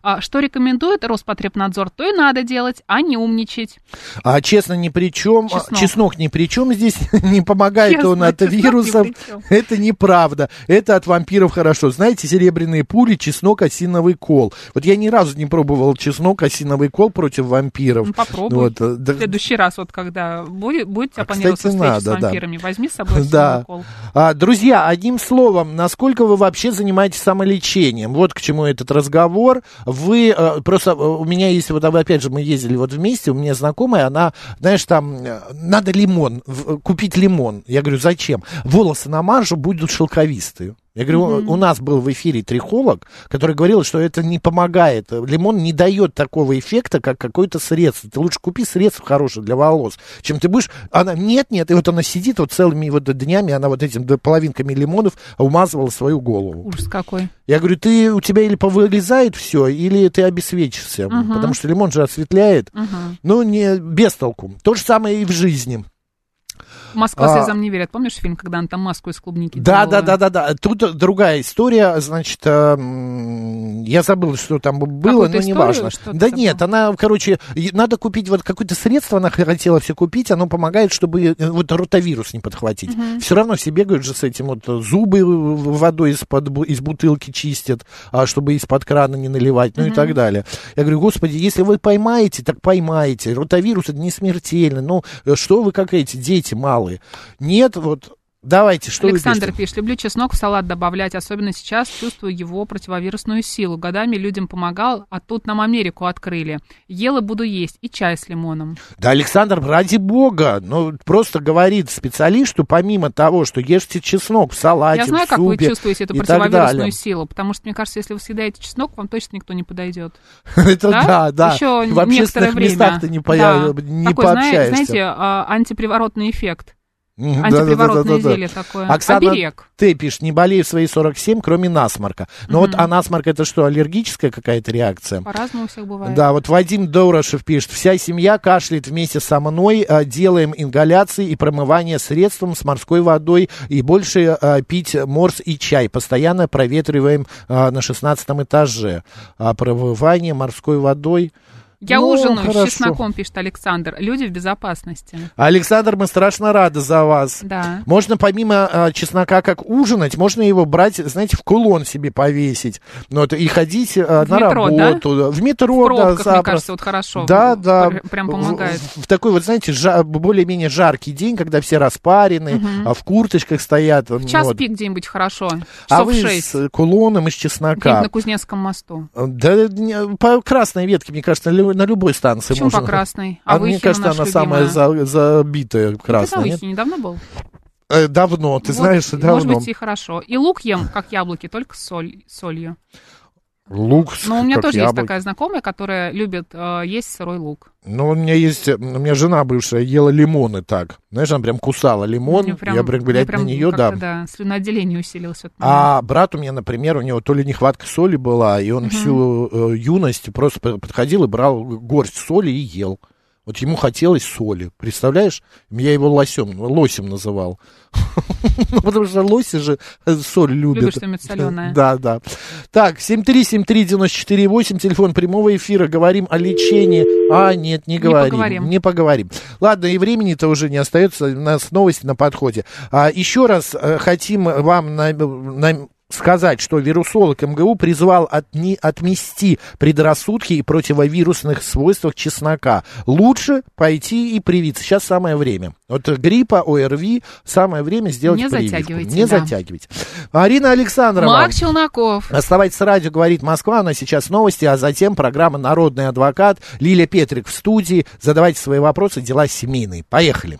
[SPEAKER 2] А, Что рекомендует Роспотребнадзор, то и надо делать, а не умничать.
[SPEAKER 1] А честно, ни при чем.
[SPEAKER 2] Чеснок.
[SPEAKER 1] Чеснок, ни при чем здесь. не помогает
[SPEAKER 2] Честно,
[SPEAKER 1] он от вирусов. Это неправда. Это от вампиров хорошо. Знаете, серебряные пули, чеснок, осиновый кол. Вот я ни разу не пробовал чеснок, осиновый кол против вампиров.
[SPEAKER 2] Ну, попробуй.
[SPEAKER 1] Вот, э,
[SPEAKER 2] В
[SPEAKER 1] да-
[SPEAKER 2] следующий раз, вот когда будет, будете
[SPEAKER 1] А,
[SPEAKER 2] оппонироваться
[SPEAKER 1] кстати,
[SPEAKER 2] встрече с
[SPEAKER 1] надо, да.
[SPEAKER 2] вампирами, возьми с собой
[SPEAKER 1] Да. А, друзья, одним словом, насколько вы вообще занимаетесь самолечением? Вот к чему этот разговор. Вы э, просто э, у меня есть вот опять же мы ездили вот вместе, у меня знакомая, она, знаешь, там надо лимон купить лимон. Я говорю, зачем? Волосы намажу, будут шелковистые. Я говорю,
[SPEAKER 2] Мгм.
[SPEAKER 1] у нас был в эфире трихолог, который говорил, что это не помогает. Лимон не дает такого эффекта, как какое-то средство. Ты лучше купи средство хорошее для волос, чем ты будешь... Она, нет, нет, и вот она сидит вот целыми вот днями, она вот этим половинками лимонов умазывала свою голову.
[SPEAKER 2] Ужас какой.
[SPEAKER 1] Я говорю, ты, у тебя или повылезает все, или ты обесвечишься,
[SPEAKER 2] Мгм.
[SPEAKER 1] потому что лимон же осветляет.
[SPEAKER 2] Мгм.
[SPEAKER 1] Ну, не без толку. То же самое и в жизни.
[SPEAKER 2] Москва
[SPEAKER 1] А.
[SPEAKER 2] слезам не верит. Помнишь фильм, когда она там маску из клубники
[SPEAKER 1] Да, да,
[SPEAKER 2] делала?
[SPEAKER 1] да, да, да. Тут другая история, значит, э, я забыл, что там было, но неважно.
[SPEAKER 2] что-то
[SPEAKER 1] Да
[SPEAKER 2] забыл?
[SPEAKER 1] нет, она, короче, и надо купить вот какое-то средство, она хотела все купить, оно помогает, чтобы э, вот ротавирус не подхватить.
[SPEAKER 2] Мгм.
[SPEAKER 1] Все равно все бегают же с этим, вот зубы водой из-под, из бутылки чистят, а, чтобы из-под крана не наливать, ну и
[SPEAKER 2] Мгм.
[SPEAKER 1] так далее. Я говорю, господи, если вы поймаете, так поймаете. Ротавирус это не смертельно. Ну, э, что вы как эти дети малые? Нет, вот Давайте, что
[SPEAKER 2] Александр
[SPEAKER 1] вы пишете?
[SPEAKER 2] пишет, люблю чеснок в салат добавлять, особенно сейчас чувствую его противовирусную силу. Годами людям помогал, а тут нам Америку открыли. Ела буду есть и чай с лимоном.
[SPEAKER 1] Да, Александр, ради бога, ну, просто говорит специалист, что помимо того, что ешьте чеснок в салате,
[SPEAKER 2] Я знаю,
[SPEAKER 1] в
[SPEAKER 2] как вы
[SPEAKER 1] супе
[SPEAKER 2] чувствуете эту противовирусную силу, потому что, мне кажется, если вы съедаете чеснок, вам точно никто не подойдет.
[SPEAKER 1] Это да, да.
[SPEAKER 2] Еще
[SPEAKER 1] В
[SPEAKER 2] некоторое
[SPEAKER 1] общественных
[SPEAKER 2] время.
[SPEAKER 1] местах ты не, по-
[SPEAKER 2] Да.
[SPEAKER 1] не
[SPEAKER 2] Такой, зна-
[SPEAKER 1] пообщаешься.
[SPEAKER 2] знаете, а, антиприворотный эффект. Антиприворотное зелье такое.
[SPEAKER 1] Оксана,
[SPEAKER 2] Оберег.
[SPEAKER 1] ты пишешь, не болею в свои 47, кроме насморка. Но вот а насморк это что, аллергическая какая-то реакция?
[SPEAKER 2] По-разному у всех бывает.
[SPEAKER 1] Да, вот Вадим Дорошев пишет, вся семья кашляет вместе со мной, а, делаем ингаляции и промывание средством с морской водой и больше а, пить морс и чай. Постоянно проветриваем а, на 16 этаже. А промывание морской водой...
[SPEAKER 2] Я
[SPEAKER 1] Ну,
[SPEAKER 2] ужинаю
[SPEAKER 1] хорошо.
[SPEAKER 2] с чесноком, пишет Александр. Люди в безопасности.
[SPEAKER 1] Александр, мы страшно рады за вас.
[SPEAKER 2] Да.
[SPEAKER 1] Можно помимо а, чеснока как ужинать, можно его брать, знаете, в кулон себе повесить. Ну, вот, и ходить а,
[SPEAKER 2] В
[SPEAKER 1] на
[SPEAKER 2] метро, да?
[SPEAKER 1] работу. В метро,
[SPEAKER 2] В пробках,
[SPEAKER 1] да,
[SPEAKER 2] мне
[SPEAKER 1] запросто.
[SPEAKER 2] кажется, вот хорошо.
[SPEAKER 1] Да, да.
[SPEAKER 2] Пр- Прям помогает.
[SPEAKER 1] В, в такой вот, знаете, жа- более-менее жаркий день, когда все распарены,
[SPEAKER 2] Мгм.
[SPEAKER 1] а в курточках стоят.
[SPEAKER 2] В час
[SPEAKER 1] вот.
[SPEAKER 2] пик где-нибудь хорошо.
[SPEAKER 1] А
[SPEAKER 2] Часов
[SPEAKER 1] вы
[SPEAKER 2] шесть.
[SPEAKER 1] с кулоном из
[SPEAKER 2] Где-нибудь
[SPEAKER 1] чеснока.
[SPEAKER 2] на Кузнецком мосту.
[SPEAKER 1] Да, по красной ветке, мне кажется, на лю- на любой станции
[SPEAKER 2] Почему
[SPEAKER 1] можно.
[SPEAKER 2] по красной? А
[SPEAKER 1] А мне кажется, она самая
[SPEAKER 2] любимая.
[SPEAKER 1] за- забитая
[SPEAKER 2] Ты
[SPEAKER 1] красная.
[SPEAKER 2] Выхине недавно был?
[SPEAKER 1] Э, Давно, ты
[SPEAKER 2] Вот,
[SPEAKER 1] знаешь, давно.
[SPEAKER 2] Может быть, и хорошо. И лук ем, как яблоки, только с соль, солью.
[SPEAKER 1] Лук,
[SPEAKER 2] Ну, у меня тоже
[SPEAKER 1] яблоки.
[SPEAKER 2] есть такая знакомая, которая любит э, есть сырой лук.
[SPEAKER 1] Ну, у меня есть, у меня жена бывшая ела лимоны так. Знаешь, она прям кусала лимон,
[SPEAKER 2] Мне прям-
[SPEAKER 1] я прям,
[SPEAKER 2] прям
[SPEAKER 1] на нее, да.
[SPEAKER 2] да. Слюноотделение усилилось.
[SPEAKER 1] А брат у меня, например, у него то ли нехватка соли была, и он
[SPEAKER 2] Мгм.
[SPEAKER 1] всю э, юность просто подходил и брал горсть соли и ел. Вот ему хотелось соли, представляешь? Я его лосем, лосем называл. Потому что лоси же соль любят.
[SPEAKER 2] Любят что-нибудь соленое.
[SPEAKER 1] Да, да. Так, 7373948, телефон прямого эфира. Говорим о лечении. А, нет, не говорим.
[SPEAKER 2] поговорим.
[SPEAKER 1] Не поговорим. Ладно, и времени-то уже не остается. У нас новости на подходе. А, еще раз э, хотим вам на- на- сказать, что вирусолог МГУ призвал отни- отмести предрассудки и противовирусных свойствах чеснока. Лучше пойти и привиться. Сейчас самое время. Вот гриппа, ОРВИ, самое время сделать
[SPEAKER 2] Не
[SPEAKER 1] прививку.
[SPEAKER 2] затягивайте,
[SPEAKER 1] Не
[SPEAKER 2] да.
[SPEAKER 1] затягивайте. Арина Александровна.
[SPEAKER 2] Мак Челноков.
[SPEAKER 1] Оставайтесь с радио, говорит Москва, у нас сейчас новости, а затем программа «Народный адвокат». Лилия Петрик в студии. Задавайте свои вопросы, дела семейные. Поехали.